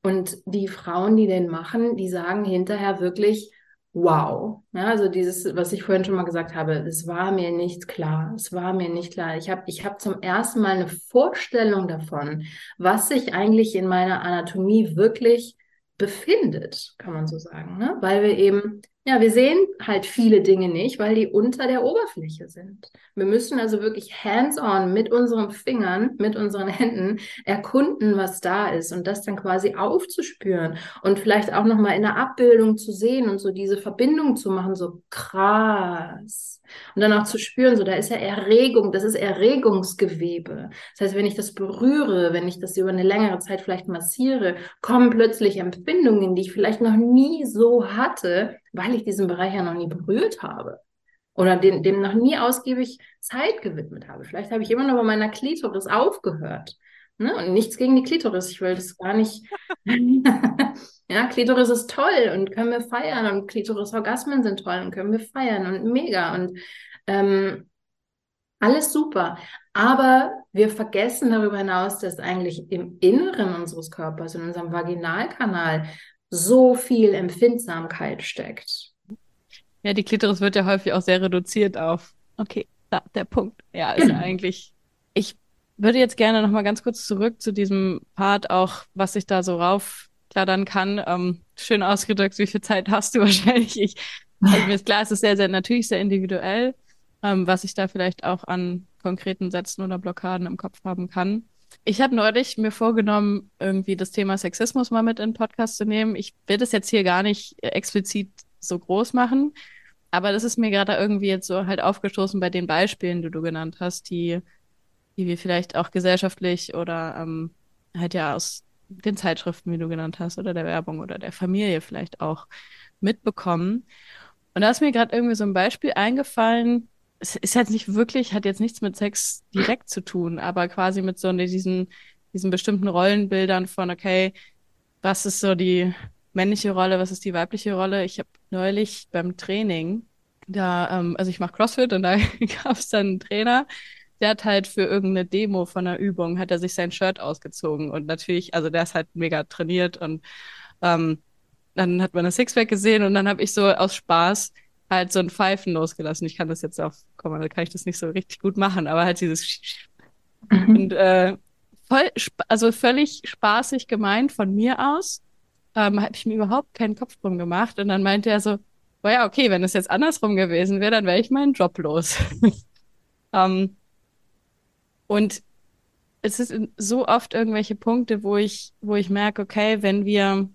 Und die Frauen, die den machen, die sagen hinterher wirklich, wow. Ja, also dieses, was ich vorhin schon mal gesagt habe, es war mir nicht klar. Es war mir nicht klar. Ich habe ich hab zum ersten Mal eine Vorstellung davon, was sich eigentlich in meiner Anatomie wirklich befindet, kann man so sagen. Ne? Weil wir eben ja, wir sehen halt viele Dinge nicht, weil die unter der Oberfläche sind. Wir müssen also wirklich hands-on mit unseren Fingern, mit unseren Händen erkunden, was da ist und das dann quasi aufzuspüren und vielleicht auch nochmal in der Abbildung zu sehen und so diese Verbindung zu machen, so krass. Und dann auch zu spüren, so da ist ja Erregung, das ist Erregungsgewebe. Das heißt, wenn ich das berühre, wenn ich das über eine längere Zeit vielleicht massiere, kommen plötzlich Empfindungen, die ich vielleicht noch nie so hatte, weil ich diesen Bereich ja noch nie berührt habe. Oder dem, dem noch nie ausgiebig Zeit gewidmet habe. Vielleicht habe ich immer noch bei meiner Klitoris aufgehört. Ne? Und nichts gegen die Klitoris. Ich will das gar nicht. *laughs* ja, Klitoris ist toll und können wir feiern. Und Klitoris-Orgasmen sind toll und können wir feiern und mega. Und ähm, alles super. Aber wir vergessen darüber hinaus, dass eigentlich im Inneren unseres Körpers, in unserem Vaginalkanal, so viel Empfindsamkeit steckt. Ja, die Klitoris wird ja häufig auch sehr reduziert auf, okay, da, der Punkt. Ja, ist *clears throat* eigentlich, ich würde jetzt gerne noch mal ganz kurz zurück zu diesem Part auch, was ich da so raufkladdern kann. Ähm, schön ausgedrückt, wie viel Zeit hast du *laughs* wahrscheinlich? Ich, also mir ist klar, es ist sehr, sehr natürlich sehr individuell, ähm, was ich da vielleicht auch an konkreten Sätzen oder Blockaden im Kopf haben kann. Ich habe neulich mir vorgenommen, irgendwie das Thema Sexismus mal mit in den Podcast zu nehmen. Ich will das jetzt hier gar nicht explizit so groß machen, aber das ist mir gerade irgendwie jetzt so halt aufgestoßen bei den Beispielen, die du genannt hast, die, die wir vielleicht auch gesellschaftlich oder ähm, halt ja aus den Zeitschriften, wie du genannt hast, oder der Werbung oder der Familie vielleicht auch mitbekommen. Und da ist mir gerade irgendwie so ein Beispiel eingefallen. Es ist jetzt nicht wirklich, hat jetzt nichts mit Sex direkt zu tun, aber quasi mit so diesen, diesen bestimmten Rollenbildern von, okay, was ist so die männliche Rolle, was ist die weibliche Rolle? Ich habe neulich beim Training, da, ähm, also ich mache CrossFit und da *laughs* gab es dann einen Trainer, der hat halt für irgendeine Demo von einer Übung, hat er sich sein Shirt ausgezogen und natürlich, also der ist halt mega trainiert und ähm, dann hat man das Sixpack gesehen und dann habe ich so aus Spaß halt so ein Pfeifen losgelassen. Ich kann das jetzt auf, komm mal, da kann ich das nicht so richtig gut machen, aber halt dieses mhm. und äh, voll, also völlig spaßig gemeint von mir aus ähm, habe ich mir überhaupt keinen Kopf drum gemacht. Und dann meinte er so, oh ja, okay, wenn es jetzt andersrum gewesen wäre, dann wäre ich meinen Job los. *laughs* ähm, und es sind so oft irgendwelche Punkte, wo ich, wo ich merke, okay, wenn wir,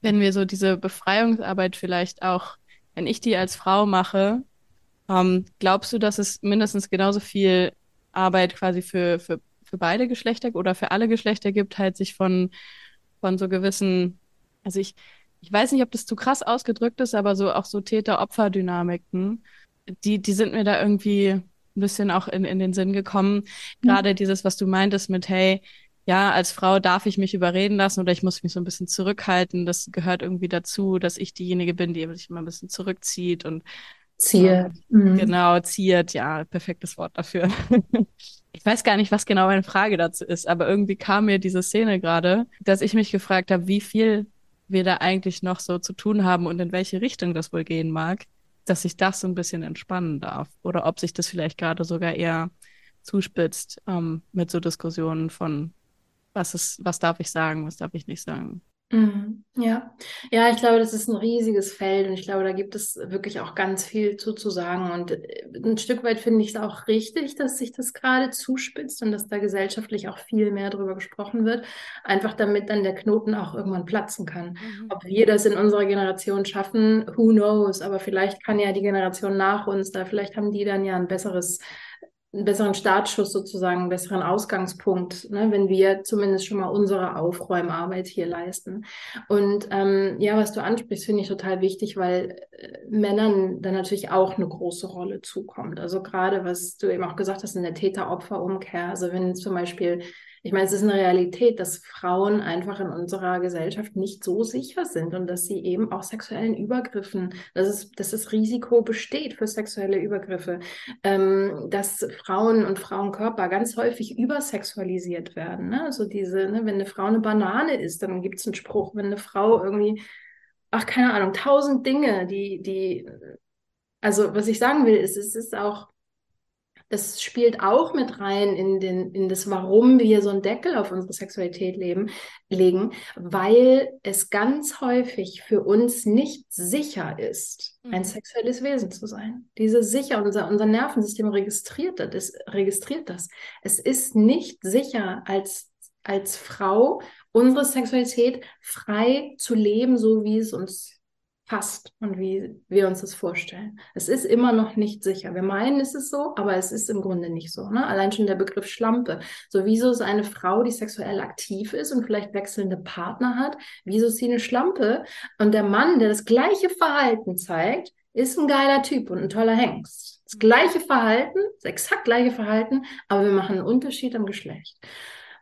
wenn wir so diese Befreiungsarbeit vielleicht auch, wenn ich die als Frau mache, ähm, glaubst du, dass es mindestens genauso viel Arbeit quasi für, für, für beide Geschlechter oder für alle Geschlechter gibt, halt sich von von so gewissen, also ich, ich weiß nicht, ob das zu krass ausgedrückt ist, aber so auch so Täter-Opfer-Dynamiken, die, die sind mir da irgendwie ein bisschen auch in, in den Sinn gekommen. Mhm. Gerade dieses, was du meintest mit, hey, ja, als Frau darf ich mich überreden lassen oder ich muss mich so ein bisschen zurückhalten. Das gehört irgendwie dazu, dass ich diejenige bin, die sich immer ein bisschen zurückzieht und ziert. Mhm. Genau, ziert, ja, perfektes Wort dafür. *laughs* ich weiß gar nicht, was genau meine Frage dazu ist, aber irgendwie kam mir diese Szene gerade, dass ich mich gefragt habe, wie viel wir da eigentlich noch so zu tun haben und in welche Richtung das wohl gehen mag, dass sich das so ein bisschen entspannen darf. Oder ob sich das vielleicht gerade sogar eher zuspitzt ähm, mit so Diskussionen von, was ist, was darf ich sagen, was darf ich nicht sagen. Mhm. Ja, ja, ich glaube, das ist ein riesiges Feld und ich glaube, da gibt es wirklich auch ganz viel zu, zu sagen. Und äh, ein Stück weit finde ich es auch richtig, dass sich das gerade zuspitzt und dass da gesellschaftlich auch viel mehr darüber gesprochen wird, einfach damit dann der Knoten auch irgendwann platzen kann. Mhm. Ob wir das in unserer Generation schaffen, who knows, aber vielleicht kann ja die Generation nach uns da, vielleicht haben die dann ja ein besseres einen besseren Startschuss sozusagen, einen besseren Ausgangspunkt, ne, wenn wir zumindest schon mal unsere Aufräumarbeit hier leisten. Und ähm, ja, was du ansprichst, finde ich total wichtig, weil äh, Männern dann natürlich auch eine große Rolle zukommt. Also gerade, was du eben auch gesagt hast, in der Täter-Opfer-Umkehr. Also wenn zum Beispiel ich meine, es ist eine Realität, dass Frauen einfach in unserer Gesellschaft nicht so sicher sind und dass sie eben auch sexuellen Übergriffen, dass, es, dass das Risiko besteht für sexuelle Übergriffe, ähm, dass Frauen und Frauenkörper ganz häufig übersexualisiert werden. Ne? Also diese, ne, wenn eine Frau eine Banane ist, dann gibt es einen Spruch, wenn eine Frau irgendwie, ach keine Ahnung, tausend Dinge, die, die, also was ich sagen will, ist, es ist auch das spielt auch mit rein in, den, in das, warum wir so einen Deckel auf unsere Sexualität leben, legen, weil es ganz häufig für uns nicht sicher ist, ein mhm. sexuelles Wesen zu sein. Diese sicher, unser, unser Nervensystem registriert das, registriert das. Es ist nicht sicher, als, als Frau unsere Sexualität frei zu leben, so wie es uns passt und wie wir uns das vorstellen. Es ist immer noch nicht sicher. Wir meinen, es ist so, aber es ist im Grunde nicht so. Ne? Allein schon der Begriff Schlampe. So, wieso ist eine Frau, die sexuell aktiv ist und vielleicht wechselnde Partner hat, wieso ist sie eine Schlampe? Und der Mann, der das gleiche Verhalten zeigt, ist ein geiler Typ und ein toller Hengst. Das gleiche Verhalten, das exakt gleiche Verhalten, aber wir machen einen Unterschied am Geschlecht.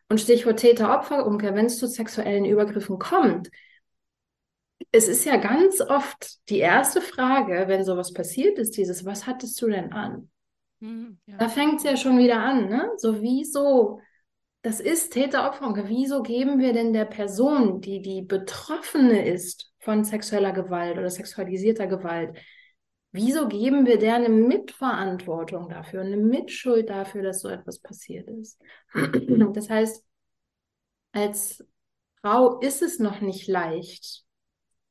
Und Stichwort Täter-Opfer-Umkehr, wenn es zu sexuellen Übergriffen kommt, es ist ja ganz oft die erste Frage, wenn sowas passiert ist, dieses, was hattest du denn an? Mhm, ja. Da fängt es ja schon wieder an, ne? So, wieso, das ist Täter-Opfer, wieso geben wir denn der Person, die die Betroffene ist von sexueller Gewalt oder sexualisierter Gewalt, Wieso geben wir der eine Mitverantwortung dafür, eine Mitschuld dafür, dass so etwas passiert ist? Das heißt, als Frau ist es noch nicht leicht,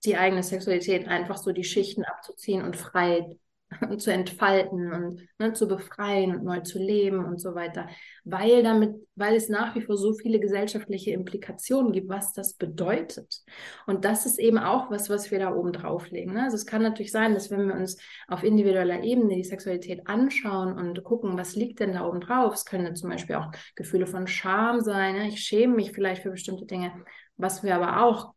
die eigene Sexualität einfach so die Schichten abzuziehen und frei *laughs* zu entfalten und ne, zu befreien und neu zu leben und so weiter, weil damit, weil es nach wie vor so viele gesellschaftliche Implikationen gibt, was das bedeutet. Und das ist eben auch was, was wir da oben drauflegen. Ne? Also es kann natürlich sein, dass wenn wir uns auf individueller Ebene die Sexualität anschauen und gucken, was liegt denn da oben drauf, es können zum Beispiel auch Gefühle von Scham sein. Ne? Ich schäme mich vielleicht für bestimmte Dinge. Was wir aber auch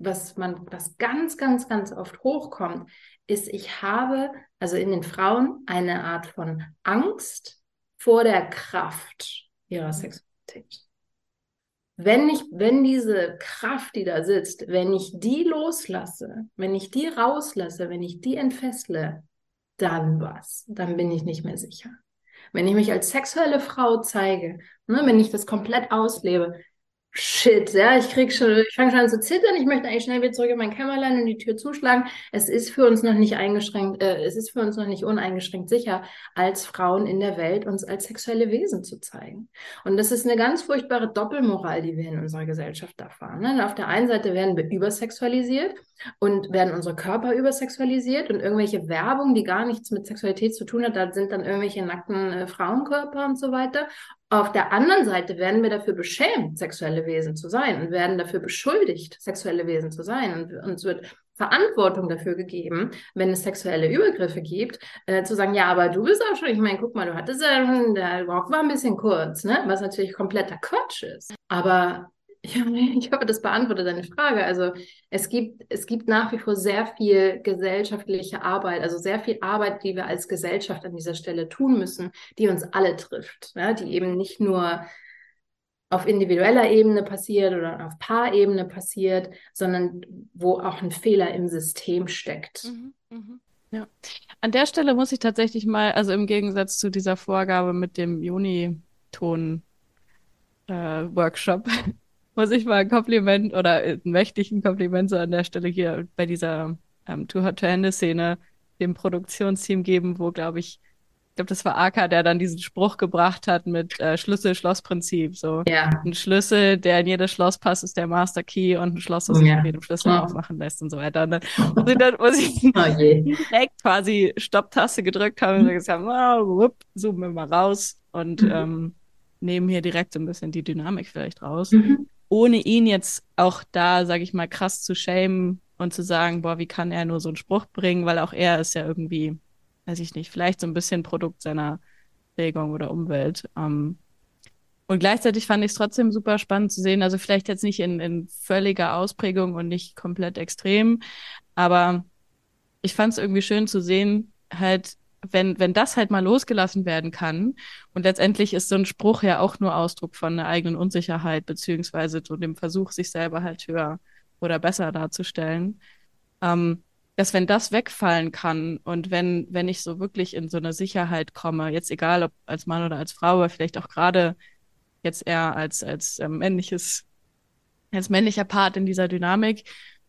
was man, was ganz, ganz, ganz oft hochkommt, ist, ich habe also in den Frauen eine Art von Angst vor der Kraft ihrer Sexualität. Wenn ich, wenn diese Kraft, die da sitzt, wenn ich die loslasse, wenn ich die rauslasse, wenn ich die entfessle, dann was? Dann bin ich nicht mehr sicher. Wenn ich mich als sexuelle Frau zeige, ne, wenn ich das komplett auslebe, Shit, ja, ich krieg schon, ich fange schon an zu zittern. Ich möchte eigentlich schnell wieder zurück in mein Kämmerlein und die Tür zuschlagen. Es ist für uns noch nicht eingeschränkt, äh, es ist für uns noch nicht uneingeschränkt sicher, als Frauen in der Welt uns als sexuelle Wesen zu zeigen. Und das ist eine ganz furchtbare Doppelmoral, die wir in unserer Gesellschaft erfahren. Ne? Auf der einen Seite werden wir übersexualisiert und werden unsere Körper übersexualisiert und irgendwelche Werbung, die gar nichts mit Sexualität zu tun hat, da sind dann irgendwelche nackten äh, Frauenkörper und so weiter. Auf der anderen Seite werden wir dafür beschämt, sexuelle Wesen zu sein und werden dafür beschuldigt, sexuelle Wesen zu sein. Und uns wird Verantwortung dafür gegeben, wenn es sexuelle Übergriffe gibt, äh, zu sagen, ja, aber du bist auch schon, ich meine, guck mal, du hattest ja, der Rock war ein bisschen kurz, ne? was natürlich kompletter Quatsch ist. Aber *laughs* ich hoffe, das beantwortet deine Frage. Also es gibt, es gibt nach wie vor sehr viel gesellschaftliche Arbeit, also sehr viel Arbeit, die wir als Gesellschaft an dieser Stelle tun müssen, die uns alle trifft, ja, die eben nicht nur auf individueller Ebene passiert oder auf Paarebene passiert, sondern wo auch ein Fehler im System steckt. Mhm, mh. Ja. An der Stelle muss ich tatsächlich mal, also im Gegensatz zu dieser Vorgabe mit dem Juni-Ton-Workshop, äh, muss ich mal ein Kompliment oder ein mächtigen Kompliment so an der Stelle hier bei dieser ähm, Too Hot to Handle Szene dem Produktionsteam geben, wo, glaube ich, ich glaube, das war Aka, der dann diesen Spruch gebracht hat mit äh, Schlüssel-Schloss-Prinzip. So ja. ein Schlüssel, der in jedes Schloss passt, ist der Master Key und ein Schloss, das sich ja. mit jedem Schlüssel oh. aufmachen lässt und so weiter. Und dann muss ich, dann, muss ich oh direkt quasi Stopptaste gedrückt haben und gesagt haben, oh, whoop, zoomen wir mal raus und mhm. ähm, nehmen hier direkt so ein bisschen die Dynamik vielleicht raus. Mhm ohne ihn jetzt auch da, sage ich mal, krass zu schämen und zu sagen, boah, wie kann er nur so einen Spruch bringen, weil auch er ist ja irgendwie, weiß ich nicht, vielleicht so ein bisschen Produkt seiner Prägung oder Umwelt. Ähm, und gleichzeitig fand ich es trotzdem super spannend zu sehen, also vielleicht jetzt nicht in, in völliger Ausprägung und nicht komplett extrem, aber ich fand es irgendwie schön zu sehen, halt, wenn, wenn das halt mal losgelassen werden kann, und letztendlich ist so ein Spruch ja auch nur Ausdruck von einer eigenen Unsicherheit, beziehungsweise so dem Versuch, sich selber halt höher oder besser darzustellen, ähm, dass wenn das wegfallen kann und wenn, wenn ich so wirklich in so eine Sicherheit komme, jetzt egal ob als Mann oder als Frau, aber vielleicht auch gerade jetzt eher als, als ähm, männliches, als männlicher Part in dieser Dynamik,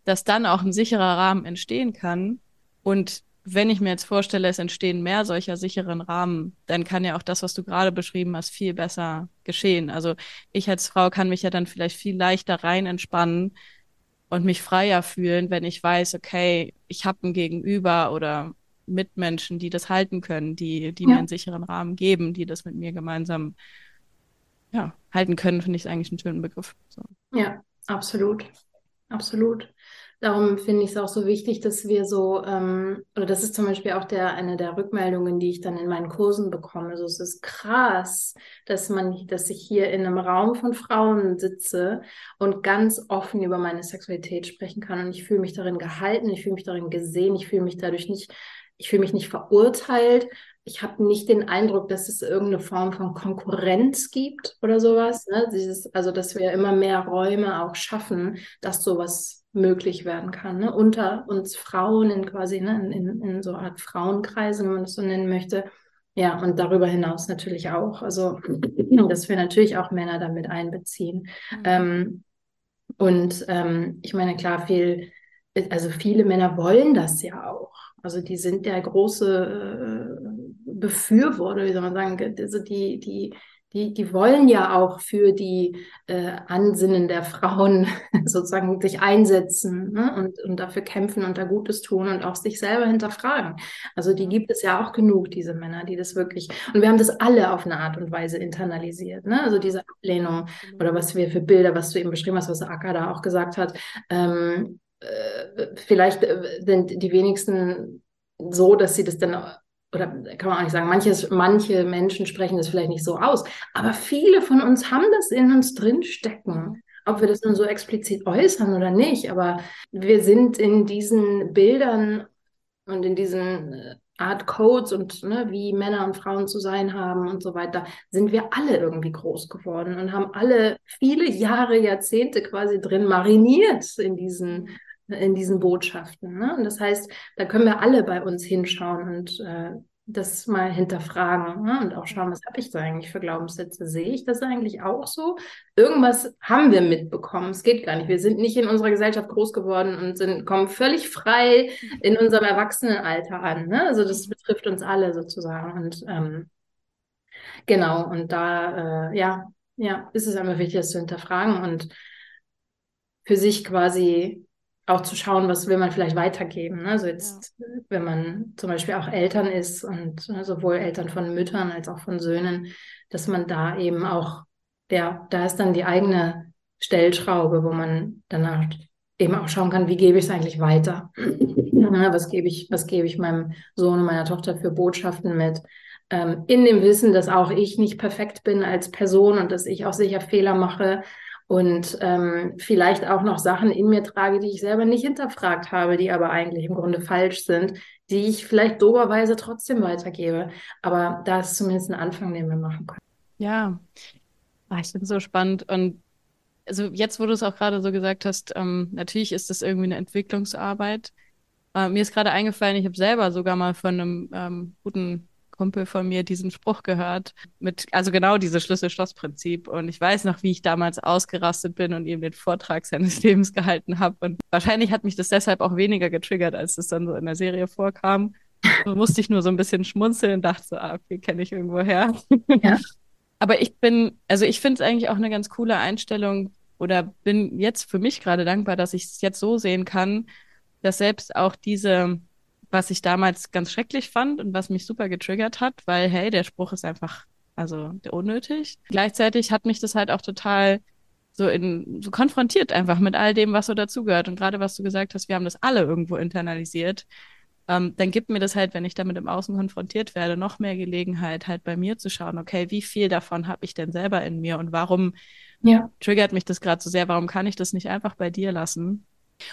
dass dann auch ein sicherer Rahmen entstehen kann und wenn ich mir jetzt vorstelle, es entstehen mehr solcher sicheren Rahmen, dann kann ja auch das, was du gerade beschrieben hast, viel besser geschehen. Also ich als Frau kann mich ja dann vielleicht viel leichter rein entspannen und mich freier fühlen, wenn ich weiß, okay, ich habe ein Gegenüber oder Mitmenschen, die das halten können, die, die ja. mir einen sicheren Rahmen geben, die das mit mir gemeinsam ja, halten können, finde ich eigentlich einen schönen Begriff. So. Ja, absolut. Absolut. Darum finde ich es auch so wichtig, dass wir so, ähm, oder das ist zum Beispiel auch der, eine der Rückmeldungen, die ich dann in meinen Kursen bekomme. Also es ist krass, dass man, dass ich hier in einem Raum von Frauen sitze und ganz offen über meine Sexualität sprechen kann. Und ich fühle mich darin gehalten, ich fühle mich darin gesehen, ich fühle mich dadurch nicht, ich fühle mich nicht verurteilt. Ich habe nicht den Eindruck, dass es irgendeine Form von Konkurrenz gibt oder sowas. Ne? Dieses, also, dass wir immer mehr Räume auch schaffen, dass sowas möglich werden kann, ne? unter uns Frauen in quasi ne? in, in, in so Art Frauenkreisen, wenn man das so nennen möchte. Ja, und darüber hinaus natürlich auch. Also, *clears throat* dass wir natürlich auch Männer damit einbeziehen. Mhm. Ähm, und ähm, ich meine, klar, viel, also viele Männer wollen das ja auch. Also die sind der große äh, Befürworter, wie soll man sagen, also die, die die, die wollen ja auch für die äh, Ansinnen der Frauen *laughs* sozusagen sich einsetzen ne? und, und dafür kämpfen und da Gutes tun und auch sich selber hinterfragen. Also die gibt es ja auch genug, diese Männer, die das wirklich, und wir haben das alle auf eine Art und Weise internalisiert. Ne? Also diese Ablehnung oder was wir für Bilder, was du eben beschrieben hast, was Akka da auch gesagt hat, ähm, äh, vielleicht äh, sind die wenigsten so, dass sie das dann oder kann man auch nicht sagen, manches, manche Menschen sprechen das vielleicht nicht so aus, aber viele von uns haben das in uns drin stecken. Ob wir das nun so explizit äußern oder nicht, aber wir sind in diesen Bildern und in diesen äh, Art Codes und ne, wie Männer und Frauen zu sein haben und so weiter, sind wir alle irgendwie groß geworden und haben alle viele Jahre, Jahrzehnte quasi drin mariniert in diesen in diesen Botschaften. Ne? Und das heißt, da können wir alle bei uns hinschauen und äh, das mal hinterfragen ne? und auch schauen, was habe ich da eigentlich für Glaubenssätze? Sehe ich das eigentlich auch so? Irgendwas haben wir mitbekommen. Es geht gar nicht. Wir sind nicht in unserer Gesellschaft groß geworden und sind, kommen völlig frei in unserem Erwachsenenalter an. Ne? Also das betrifft uns alle sozusagen. Und ähm, genau, und da äh, ja, ja, ist es einfach wichtig, das zu hinterfragen und für sich quasi auch zu schauen, was will man vielleicht weitergeben. Ne? Also jetzt, ja. wenn man zum Beispiel auch Eltern ist und ne, sowohl Eltern von Müttern als auch von Söhnen, dass man da eben auch, ja, da ist dann die eigene Stellschraube, wo man danach eben auch schauen kann, wie gebe ich es eigentlich weiter? *laughs* was gebe ich, was gebe ich meinem Sohn und meiner Tochter für Botschaften mit? Ähm, in dem Wissen, dass auch ich nicht perfekt bin als Person und dass ich auch sicher Fehler mache und ähm, vielleicht auch noch Sachen in mir trage, die ich selber nicht hinterfragt habe, die aber eigentlich im Grunde falsch sind, die ich vielleicht doberweise trotzdem weitergebe. Aber da ist zumindest ein Anfang, den wir machen können. Ja, ah, ich finde so spannend. Und also jetzt, wo du es auch gerade so gesagt hast, ähm, natürlich ist das irgendwie eine Entwicklungsarbeit. Äh, mir ist gerade eingefallen, ich habe selber sogar mal von einem ähm, guten Kumpel von mir diesen Spruch gehört mit, also genau dieses Schlüssel-Schloss-Prinzip. Und ich weiß noch, wie ich damals ausgerastet bin und ihm den Vortrag seines *laughs* Lebens gehalten habe. Und wahrscheinlich hat mich das deshalb auch weniger getriggert, als das dann so in der Serie vorkam. So musste ich nur so ein bisschen schmunzeln und dachte so, ah, okay, kenne ich irgendwo her. Ja. *laughs* Aber ich bin, also ich finde es eigentlich auch eine ganz coole Einstellung oder bin jetzt für mich gerade dankbar, dass ich es jetzt so sehen kann, dass selbst auch diese was ich damals ganz schrecklich fand und was mich super getriggert hat, weil, hey, der Spruch ist einfach, also unnötig. Gleichzeitig hat mich das halt auch total so in, so konfrontiert einfach mit all dem, was so dazugehört. Und gerade was du gesagt hast, wir haben das alle irgendwo internalisiert. Ähm, dann gibt mir das halt, wenn ich damit im Außen konfrontiert werde, noch mehr Gelegenheit, halt bei mir zu schauen, okay, wie viel davon habe ich denn selber in mir und warum ja. triggert mich das gerade so sehr? Warum kann ich das nicht einfach bei dir lassen?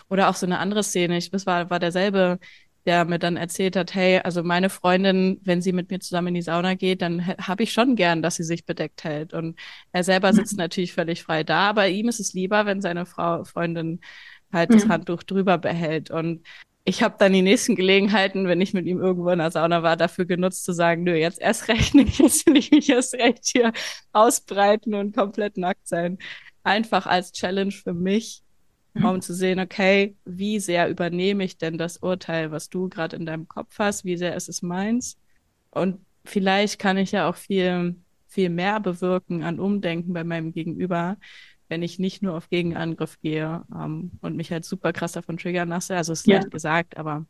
Oder auch so eine andere Szene, ich, das war, war derselbe der mir dann erzählt hat, hey, also meine Freundin, wenn sie mit mir zusammen in die Sauna geht, dann habe ich schon gern, dass sie sich bedeckt hält. Und er selber sitzt mhm. natürlich völlig frei da, aber ihm ist es lieber, wenn seine Frau, Freundin halt das mhm. Handtuch drüber behält. Und ich habe dann die nächsten Gelegenheiten, wenn ich mit ihm irgendwo in der Sauna war, dafür genutzt zu sagen, nö, jetzt erst recht nicht, *laughs* jetzt will ich mich erst recht hier ausbreiten und komplett nackt sein. Einfach als Challenge für mich. Um zu sehen, okay, wie sehr übernehme ich denn das Urteil, was du gerade in deinem Kopf hast, wie sehr ist es meins? Und vielleicht kann ich ja auch viel, viel mehr bewirken an Umdenken bei meinem Gegenüber, wenn ich nicht nur auf Gegenangriff gehe ähm, und mich halt super krass davon triggern lasse. Also ist ja. leicht gesagt, aber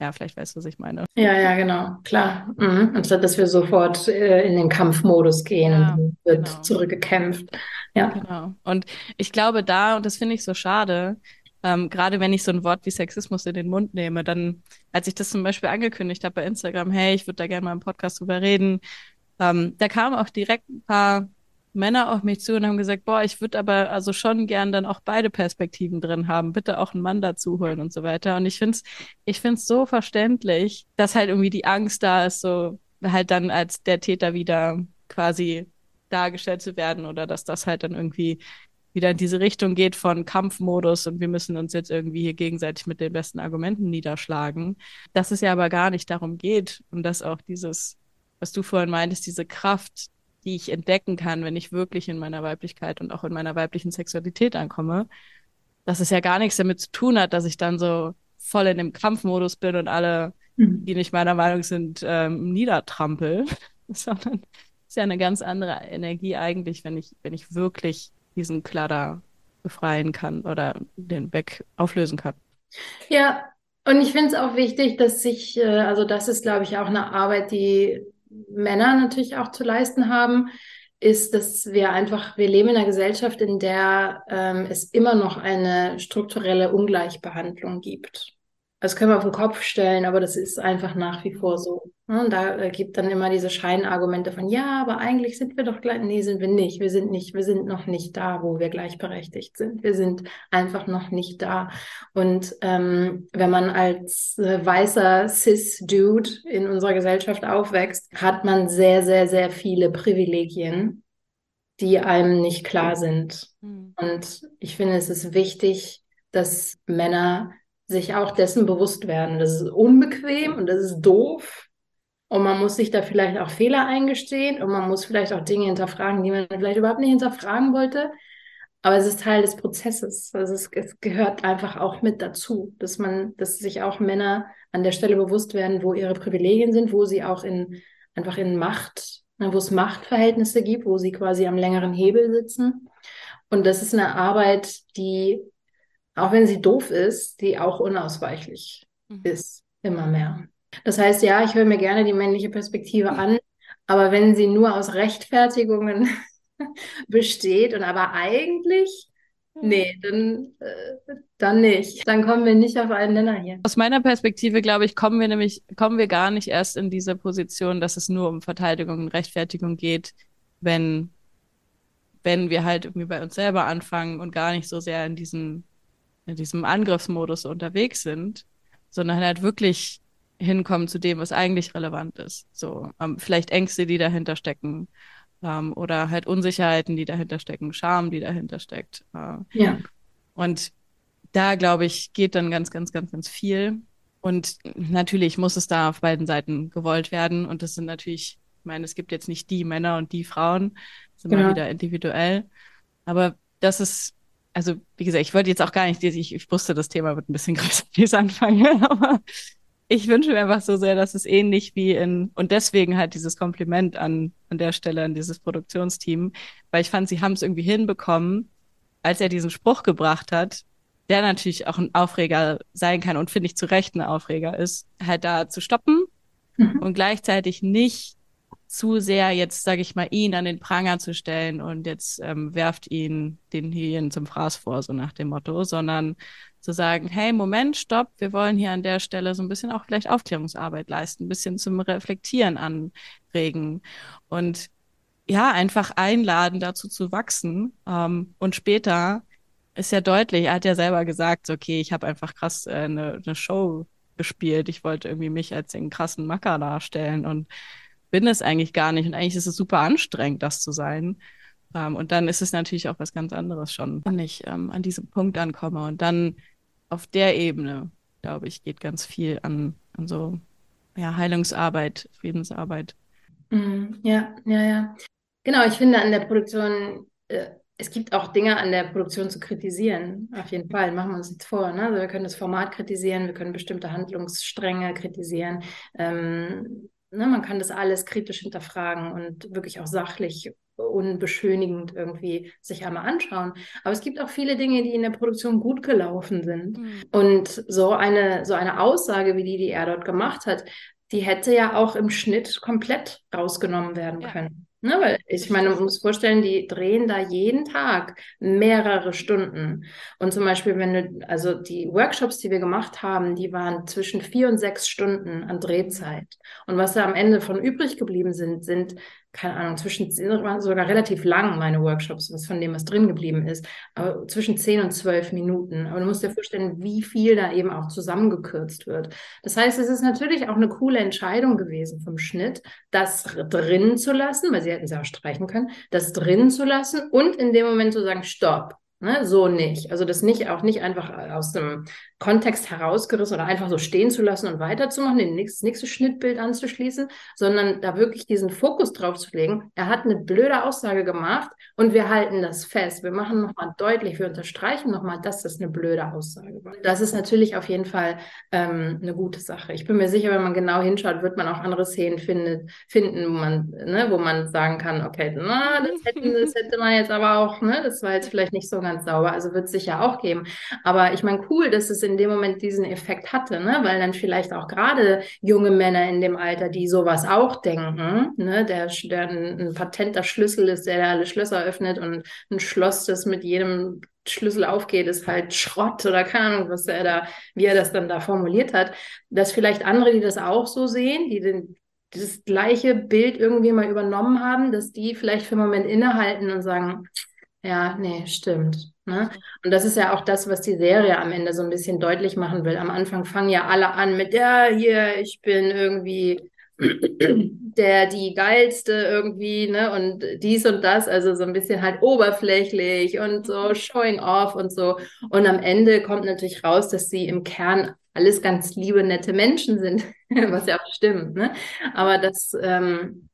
ja, vielleicht weißt du, was ich meine. Ja, ja, genau, klar. Mhm. Anstatt dass wir sofort äh, in den Kampfmodus gehen ja, und wird genau. zurückgekämpft. Ja. Genau. Und ich glaube da, und das finde ich so schade, ähm, gerade wenn ich so ein Wort wie Sexismus in den Mund nehme, dann, als ich das zum Beispiel angekündigt habe bei Instagram, hey, ich würde da gerne mal im Podcast drüber reden, ähm, da kamen auch direkt ein paar Männer auf mich zu und haben gesagt, boah, ich würde aber also schon gern dann auch beide Perspektiven drin haben, bitte auch einen Mann dazu holen und so weiter. Und ich finde es ich find's so verständlich, dass halt irgendwie die Angst da ist, so halt dann als der Täter wieder quasi dargestellt zu werden oder dass das halt dann irgendwie wieder in diese Richtung geht von Kampfmodus und wir müssen uns jetzt irgendwie hier gegenseitig mit den besten Argumenten niederschlagen. Dass es ja aber gar nicht darum geht und dass auch dieses, was du vorhin meintest, diese Kraft, die ich entdecken kann, wenn ich wirklich in meiner Weiblichkeit und auch in meiner weiblichen Sexualität ankomme, dass es ja gar nichts damit zu tun hat, dass ich dann so voll in dem Kampfmodus bin und alle mhm. die nicht meiner Meinung sind, ähm, niedertrampel, *laughs* sondern ist ja eine ganz andere Energie eigentlich, wenn ich, wenn ich wirklich diesen Kladder befreien kann oder den weg auflösen kann. Ja, und ich finde es auch wichtig, dass sich, äh, also das ist, glaube ich, auch eine Arbeit, die Männer natürlich auch zu leisten haben, ist, dass wir einfach, wir leben in einer Gesellschaft, in der ähm, es immer noch eine strukturelle Ungleichbehandlung gibt. Das können wir auf den Kopf stellen, aber das ist einfach nach wie vor so. Ne? Und da äh, gibt dann immer diese Scheinargumente von, ja, aber eigentlich sind wir doch gleich. Nee, sind wir nicht. Wir sind nicht, wir sind noch nicht da, wo wir gleichberechtigt sind. Wir sind einfach noch nicht da. Und ähm, wenn man als äh, weißer Cis-Dude in unserer Gesellschaft aufwächst, hat man sehr, sehr, sehr viele Privilegien, die einem nicht klar sind. Mhm. Und ich finde, es ist wichtig, dass Männer sich auch dessen bewusst werden. Das ist unbequem und das ist doof. Und man muss sich da vielleicht auch Fehler eingestehen und man muss vielleicht auch Dinge hinterfragen, die man vielleicht überhaupt nicht hinterfragen wollte. Aber es ist Teil des Prozesses. Also es, es gehört einfach auch mit dazu, dass man, dass sich auch Männer an der Stelle bewusst werden, wo ihre Privilegien sind, wo sie auch in einfach in Macht, ne, wo es Machtverhältnisse gibt, wo sie quasi am längeren Hebel sitzen. Und das ist eine Arbeit, die auch wenn sie doof ist, die auch unausweichlich mhm. ist, immer mehr. Das heißt, ja, ich höre mir gerne die männliche Perspektive an, aber wenn sie nur aus Rechtfertigungen *laughs* besteht und aber eigentlich, nee, dann, äh, dann nicht. Dann kommen wir nicht auf einen Nenner hier. Aus meiner Perspektive, glaube ich, kommen wir nämlich, kommen wir gar nicht erst in diese Position, dass es nur um Verteidigung und Rechtfertigung geht, wenn, wenn wir halt irgendwie bei uns selber anfangen und gar nicht so sehr in diesem in diesem Angriffsmodus unterwegs sind, sondern halt wirklich hinkommen zu dem, was eigentlich relevant ist. So, ähm, vielleicht Ängste, die dahinter stecken, ähm, oder halt Unsicherheiten, die dahinter stecken, Scham, die dahinter steckt. Äh, ja. Und da, glaube ich, geht dann ganz, ganz, ganz, ganz viel. Und natürlich muss es da auf beiden Seiten gewollt werden. Und das sind natürlich, ich meine, es gibt jetzt nicht die Männer und die Frauen, das ist immer genau. wieder individuell. Aber das ist also wie gesagt, ich wollte jetzt auch gar nicht, ich, ich wusste, das Thema wird ein bisschen *laughs* größer, wie es anfangen, aber ich wünsche mir einfach so sehr, dass es ähnlich wie in, und deswegen halt dieses Kompliment an, an der Stelle, an dieses Produktionsteam, weil ich fand, sie haben es irgendwie hinbekommen, als er diesen Spruch gebracht hat, der natürlich auch ein Aufreger sein kann und finde ich zu Recht ein Aufreger ist, halt da zu stoppen mhm. und gleichzeitig nicht zu sehr jetzt, sage ich mal, ihn an den Pranger zu stellen und jetzt ähm, werft ihn den Hirn zum Fraß vor, so nach dem Motto, sondern zu sagen, hey, Moment, stopp, wir wollen hier an der Stelle so ein bisschen auch vielleicht Aufklärungsarbeit leisten, ein bisschen zum Reflektieren anregen und ja, einfach einladen, dazu zu wachsen. Ähm, und später ist ja deutlich, er hat ja selber gesagt, okay, ich habe einfach krass äh, eine, eine Show gespielt. Ich wollte irgendwie mich als den krassen Macker darstellen und bin es eigentlich gar nicht. Und eigentlich ist es super anstrengend, das zu sein. Ähm, und dann ist es natürlich auch was ganz anderes schon, wenn ich ähm, an diesem Punkt ankomme. Und dann auf der Ebene, glaube ich, geht ganz viel an, an so ja, Heilungsarbeit, Friedensarbeit. Mm, ja, ja, ja. Genau, ich finde an der Produktion, äh, es gibt auch Dinge an der Produktion zu kritisieren. Auf jeden Fall, machen wir uns nichts vor. Ne? Also wir können das Format kritisieren, wir können bestimmte Handlungsstränge kritisieren. Ähm, Ne, man kann das alles kritisch hinterfragen und wirklich auch sachlich unbeschönigend irgendwie sich einmal anschauen. Aber es gibt auch viele Dinge, die in der Produktion gut gelaufen sind. Mhm. Und so eine, so eine Aussage, wie die, die er dort gemacht hat, die hätte ja auch im Schnitt komplett rausgenommen werden ja. können. Ne, weil ich meine, man muss vorstellen, die drehen da jeden Tag mehrere Stunden. Und zum Beispiel, wenn du, also die Workshops, die wir gemacht haben, die waren zwischen vier und sechs Stunden an Drehzeit. Und was da am Ende von übrig geblieben sind, sind keine Ahnung, zwischen sogar relativ lang meine Workshops, was von dem was drin geblieben ist, aber zwischen 10 und 12 Minuten. Aber du musst dir vorstellen, wie viel da eben auch zusammengekürzt wird. Das heißt, es ist natürlich auch eine coole Entscheidung gewesen vom Schnitt, das drin zu lassen, weil sie hätten es auch streichen können, das drin zu lassen und in dem Moment zu sagen, stopp. Ne? So nicht. Also das nicht auch nicht einfach aus dem Kontext herausgerissen oder einfach so stehen zu lassen und weiterzumachen, den nächste, nächste Schnittbild anzuschließen, sondern da wirklich diesen Fokus drauf zu legen. Er hat eine blöde Aussage gemacht und wir halten das fest. Wir machen nochmal deutlich, wir unterstreichen nochmal, dass das eine blöde Aussage war. Das ist natürlich auf jeden Fall ähm, eine gute Sache. Ich bin mir sicher, wenn man genau hinschaut, wird man auch andere Szenen findet, finden, wo man, ne, wo man sagen kann, okay, na, das, hätten, das hätte man jetzt aber auch, ne, das war jetzt vielleicht nicht so ganz sauber. Also wird es sicher auch geben. Aber ich meine, cool, dass es in dem Moment diesen Effekt hatte, ne, weil dann vielleicht auch gerade junge Männer in dem Alter, die sowas auch denken, ne, der, der ein, ein patenter Schlüssel ist, der alle Schlösser öffnet und ein Schloss, das mit jedem Schlüssel aufgeht, ist halt Schrott oder keine Ahnung, was er da, wie er das dann da formuliert hat, dass vielleicht andere, die das auch so sehen, die den, das gleiche Bild irgendwie mal übernommen haben, dass die vielleicht für einen Moment innehalten und sagen, ja, nee, stimmt. Ne? Und das ist ja auch das, was die Serie am Ende so ein bisschen deutlich machen will. Am Anfang fangen ja alle an mit, ja, hier, ich bin irgendwie *clears throat* der die geilste irgendwie, ne, und dies und das, also so ein bisschen halt oberflächlich und so mhm. showing off und so. Und am Ende kommt natürlich raus, dass sie im Kern alles ganz liebe, nette Menschen sind, *laughs* was ja auch stimmt, ne? Aber das, ähm,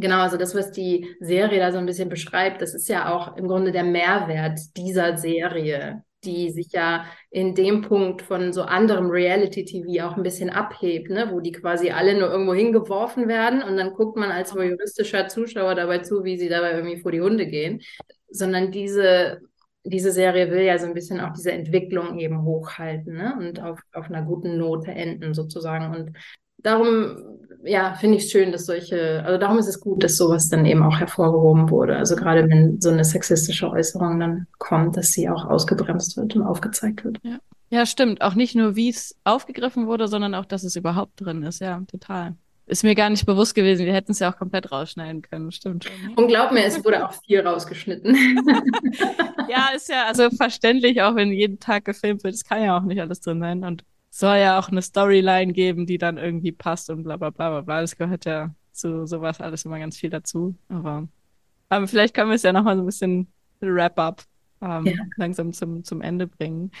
genau, also das, was die Serie da so ein bisschen beschreibt, das ist ja auch im Grunde der Mehrwert dieser Serie die sich ja in dem Punkt von so anderem Reality-TV auch ein bisschen abhebt, ne? wo die quasi alle nur irgendwo hingeworfen werden und dann guckt man als juristischer Zuschauer dabei zu, wie sie dabei irgendwie vor die Hunde gehen, sondern diese diese Serie will ja so ein bisschen auch diese Entwicklung eben hochhalten ne? und auf, auf einer guten Note enden sozusagen. Und darum ja, finde ich es schön, dass solche, also darum ist es gut, dass sowas dann eben auch hervorgehoben wurde. Also gerade wenn so eine sexistische Äußerung dann kommt, dass sie auch ausgebremst wird und aufgezeigt wird. Ja, ja stimmt. Auch nicht nur, wie es aufgegriffen wurde, sondern auch, dass es überhaupt drin ist. Ja, total. Ist mir gar nicht bewusst gewesen. Wir hätten es ja auch komplett rausschneiden können. Stimmt schon. Und glaub mir, es wurde auch viel rausgeschnitten. *laughs* ja, ist ja also verständlich, auch wenn jeden Tag gefilmt wird. Es kann ja auch nicht alles drin sein. Und soll ja auch eine Storyline geben, die dann irgendwie passt und bla bla bla bla bla. Das gehört ja zu sowas alles immer ganz viel dazu. Aber, aber vielleicht können wir es ja nochmal so ein bisschen Wrap-up ähm, ja. langsam zum, zum Ende bringen.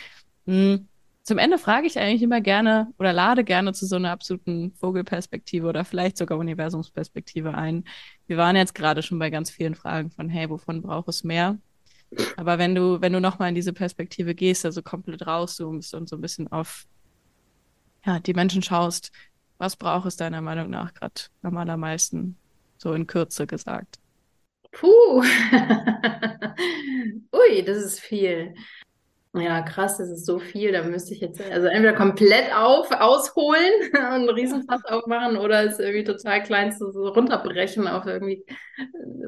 Hm. Zum Ende frage ich eigentlich immer gerne oder lade gerne zu so einer absoluten Vogelperspektive oder vielleicht sogar Universumsperspektive ein. Wir waren jetzt gerade schon bei ganz vielen Fragen von, hey, wovon braucht es mehr? Aber wenn du, wenn du nochmal in diese Perspektive gehst, also komplett rauszoomst und so ein bisschen auf ja, die Menschen schaust, was braucht es deiner Meinung nach gerade am allermeisten, so in Kürze gesagt? Puh, *laughs* ui, das ist viel. Ja, krass, das ist so viel. Da müsste ich jetzt also entweder komplett auf, ausholen *laughs* und einen Riesenfass aufmachen oder es irgendwie total klein so runterbrechen auf irgendwie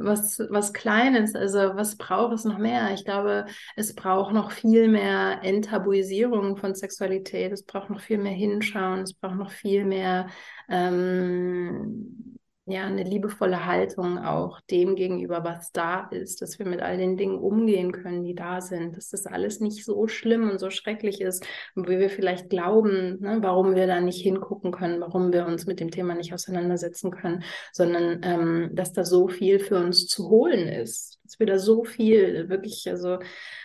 was, was Kleines. Also was braucht es noch mehr? Ich glaube, es braucht noch viel mehr Enttabuisierung von Sexualität. Es braucht noch viel mehr Hinschauen. Es braucht noch viel mehr ähm, ja, eine liebevolle Haltung auch dem gegenüber, was da ist, dass wir mit all den Dingen umgehen können, die da sind, dass das alles nicht so schlimm und so schrecklich ist, wie wir vielleicht glauben, ne, warum wir da nicht hingucken können, warum wir uns mit dem Thema nicht auseinandersetzen können, sondern ähm, dass da so viel für uns zu holen ist, wir da so viel wirklich, also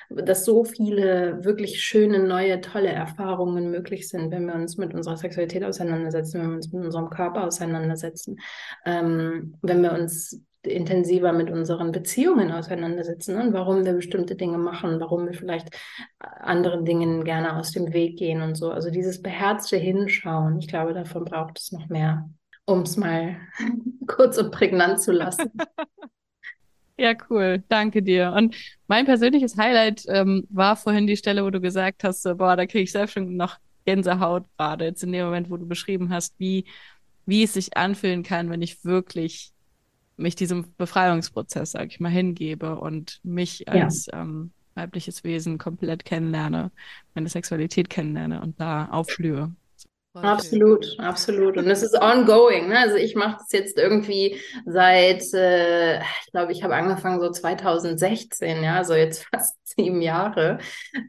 dass so viele wirklich schöne, neue, tolle Erfahrungen möglich sind, wenn wir uns mit unserer Sexualität auseinandersetzen, wenn wir uns mit unserem Körper auseinandersetzen, ähm, wenn wir uns intensiver mit unseren Beziehungen auseinandersetzen und warum wir bestimmte Dinge machen, warum wir vielleicht anderen Dingen gerne aus dem Weg gehen und so. Also dieses beherzte Hinschauen, ich glaube, davon braucht es noch mehr, um es mal *laughs* kurz und prägnant zu lassen. *laughs* Ja, cool. Danke dir. Und mein persönliches Highlight ähm, war vorhin die Stelle, wo du gesagt hast, so, boah, da kriege ich selbst schon noch Gänsehaut gerade. Jetzt in dem Moment, wo du beschrieben hast, wie, wie es sich anfühlen kann, wenn ich wirklich mich diesem Befreiungsprozess, sag ich mal, hingebe und mich als ja. ähm, weibliches Wesen komplett kennenlerne, meine Sexualität kennenlerne und da aufblühe. Voll absolut, absolut. Und es ist ongoing. Ne? Also ich mache das jetzt irgendwie seit, äh, ich glaube, ich habe angefangen so 2016, ja, so jetzt fast sieben Jahre.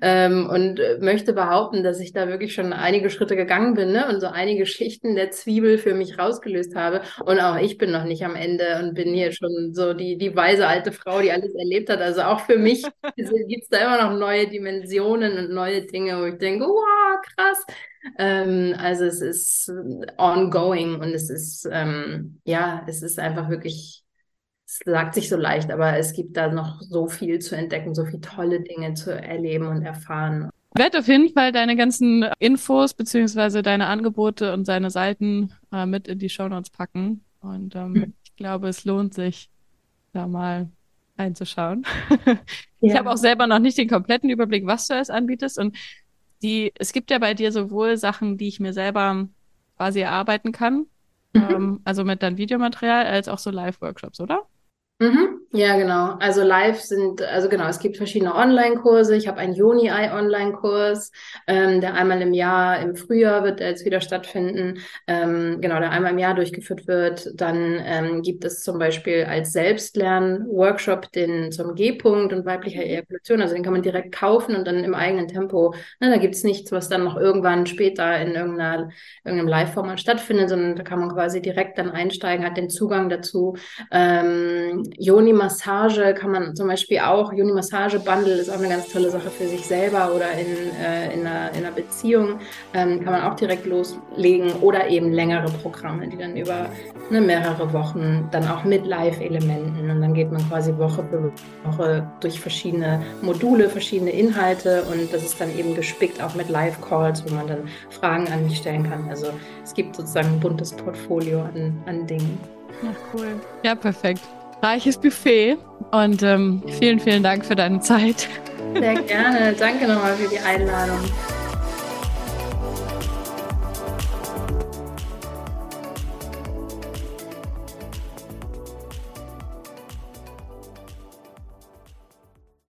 Ähm, und möchte behaupten, dass ich da wirklich schon einige Schritte gegangen bin ne? und so einige Schichten der Zwiebel für mich rausgelöst habe. Und auch ich bin noch nicht am Ende und bin hier schon so die, die weise alte Frau, die alles erlebt hat. Also auch für mich gibt es da immer noch neue Dimensionen und neue Dinge, wo ich denke, wow, krass ähm, also es ist ongoing und es ist, ähm, ja, es ist einfach wirklich, es sagt sich so leicht, aber es gibt da noch so viel zu entdecken, so viele tolle Dinge zu erleben und erfahren. Ich werde auf jeden Fall deine ganzen Infos beziehungsweise deine Angebote und seine Seiten äh, mit in die Shownotes packen. Und ähm, mhm. ich glaube, es lohnt sich, da mal einzuschauen. *laughs* Ja. Ich habe auch selber noch nicht den kompletten Überblick, was du alles anbietest. Und die, es gibt ja bei dir sowohl Sachen, die ich mir selber quasi erarbeiten kann, mhm. ähm, also mit dann Videomaterial, als auch so Live-Workshops, oder? Mhm. Ja, genau. Also live sind, also genau, es gibt verschiedene Online-Kurse. Ich habe einen Juni-Eye-Online-Kurs, ähm, der einmal im Jahr, im Frühjahr wird er jetzt wieder stattfinden, ähm, genau, der einmal im Jahr durchgeführt wird. Dann ähm, gibt es zum Beispiel als Selbstlern-Workshop den zum G-Punkt und weiblicher Ejakulation. Also den kann man direkt kaufen und dann im eigenen Tempo. Ne, da gibt's nichts, was dann noch irgendwann später in irgendeiner, irgendeinem Live-Format stattfindet, sondern da kann man quasi direkt dann einsteigen, hat den Zugang dazu. Ähm, Joni-Massage kann man zum Beispiel auch, Joni-Massage-Bundle ist auch eine ganz tolle Sache für sich selber oder in, äh, in, einer, in einer Beziehung, ähm, kann man auch direkt loslegen oder eben längere Programme, die dann über ne, mehrere Wochen, dann auch mit Live-Elementen und dann geht man quasi Woche für Woche durch verschiedene Module, verschiedene Inhalte und das ist dann eben gespickt auch mit Live-Calls, wo man dann Fragen an mich stellen kann. Also es gibt sozusagen ein buntes Portfolio an, an Dingen. Ja, cool. Ja, perfekt reiches Buffet und ähm, vielen, vielen Dank für deine Zeit. Sehr gerne. Danke nochmal für die Einladung.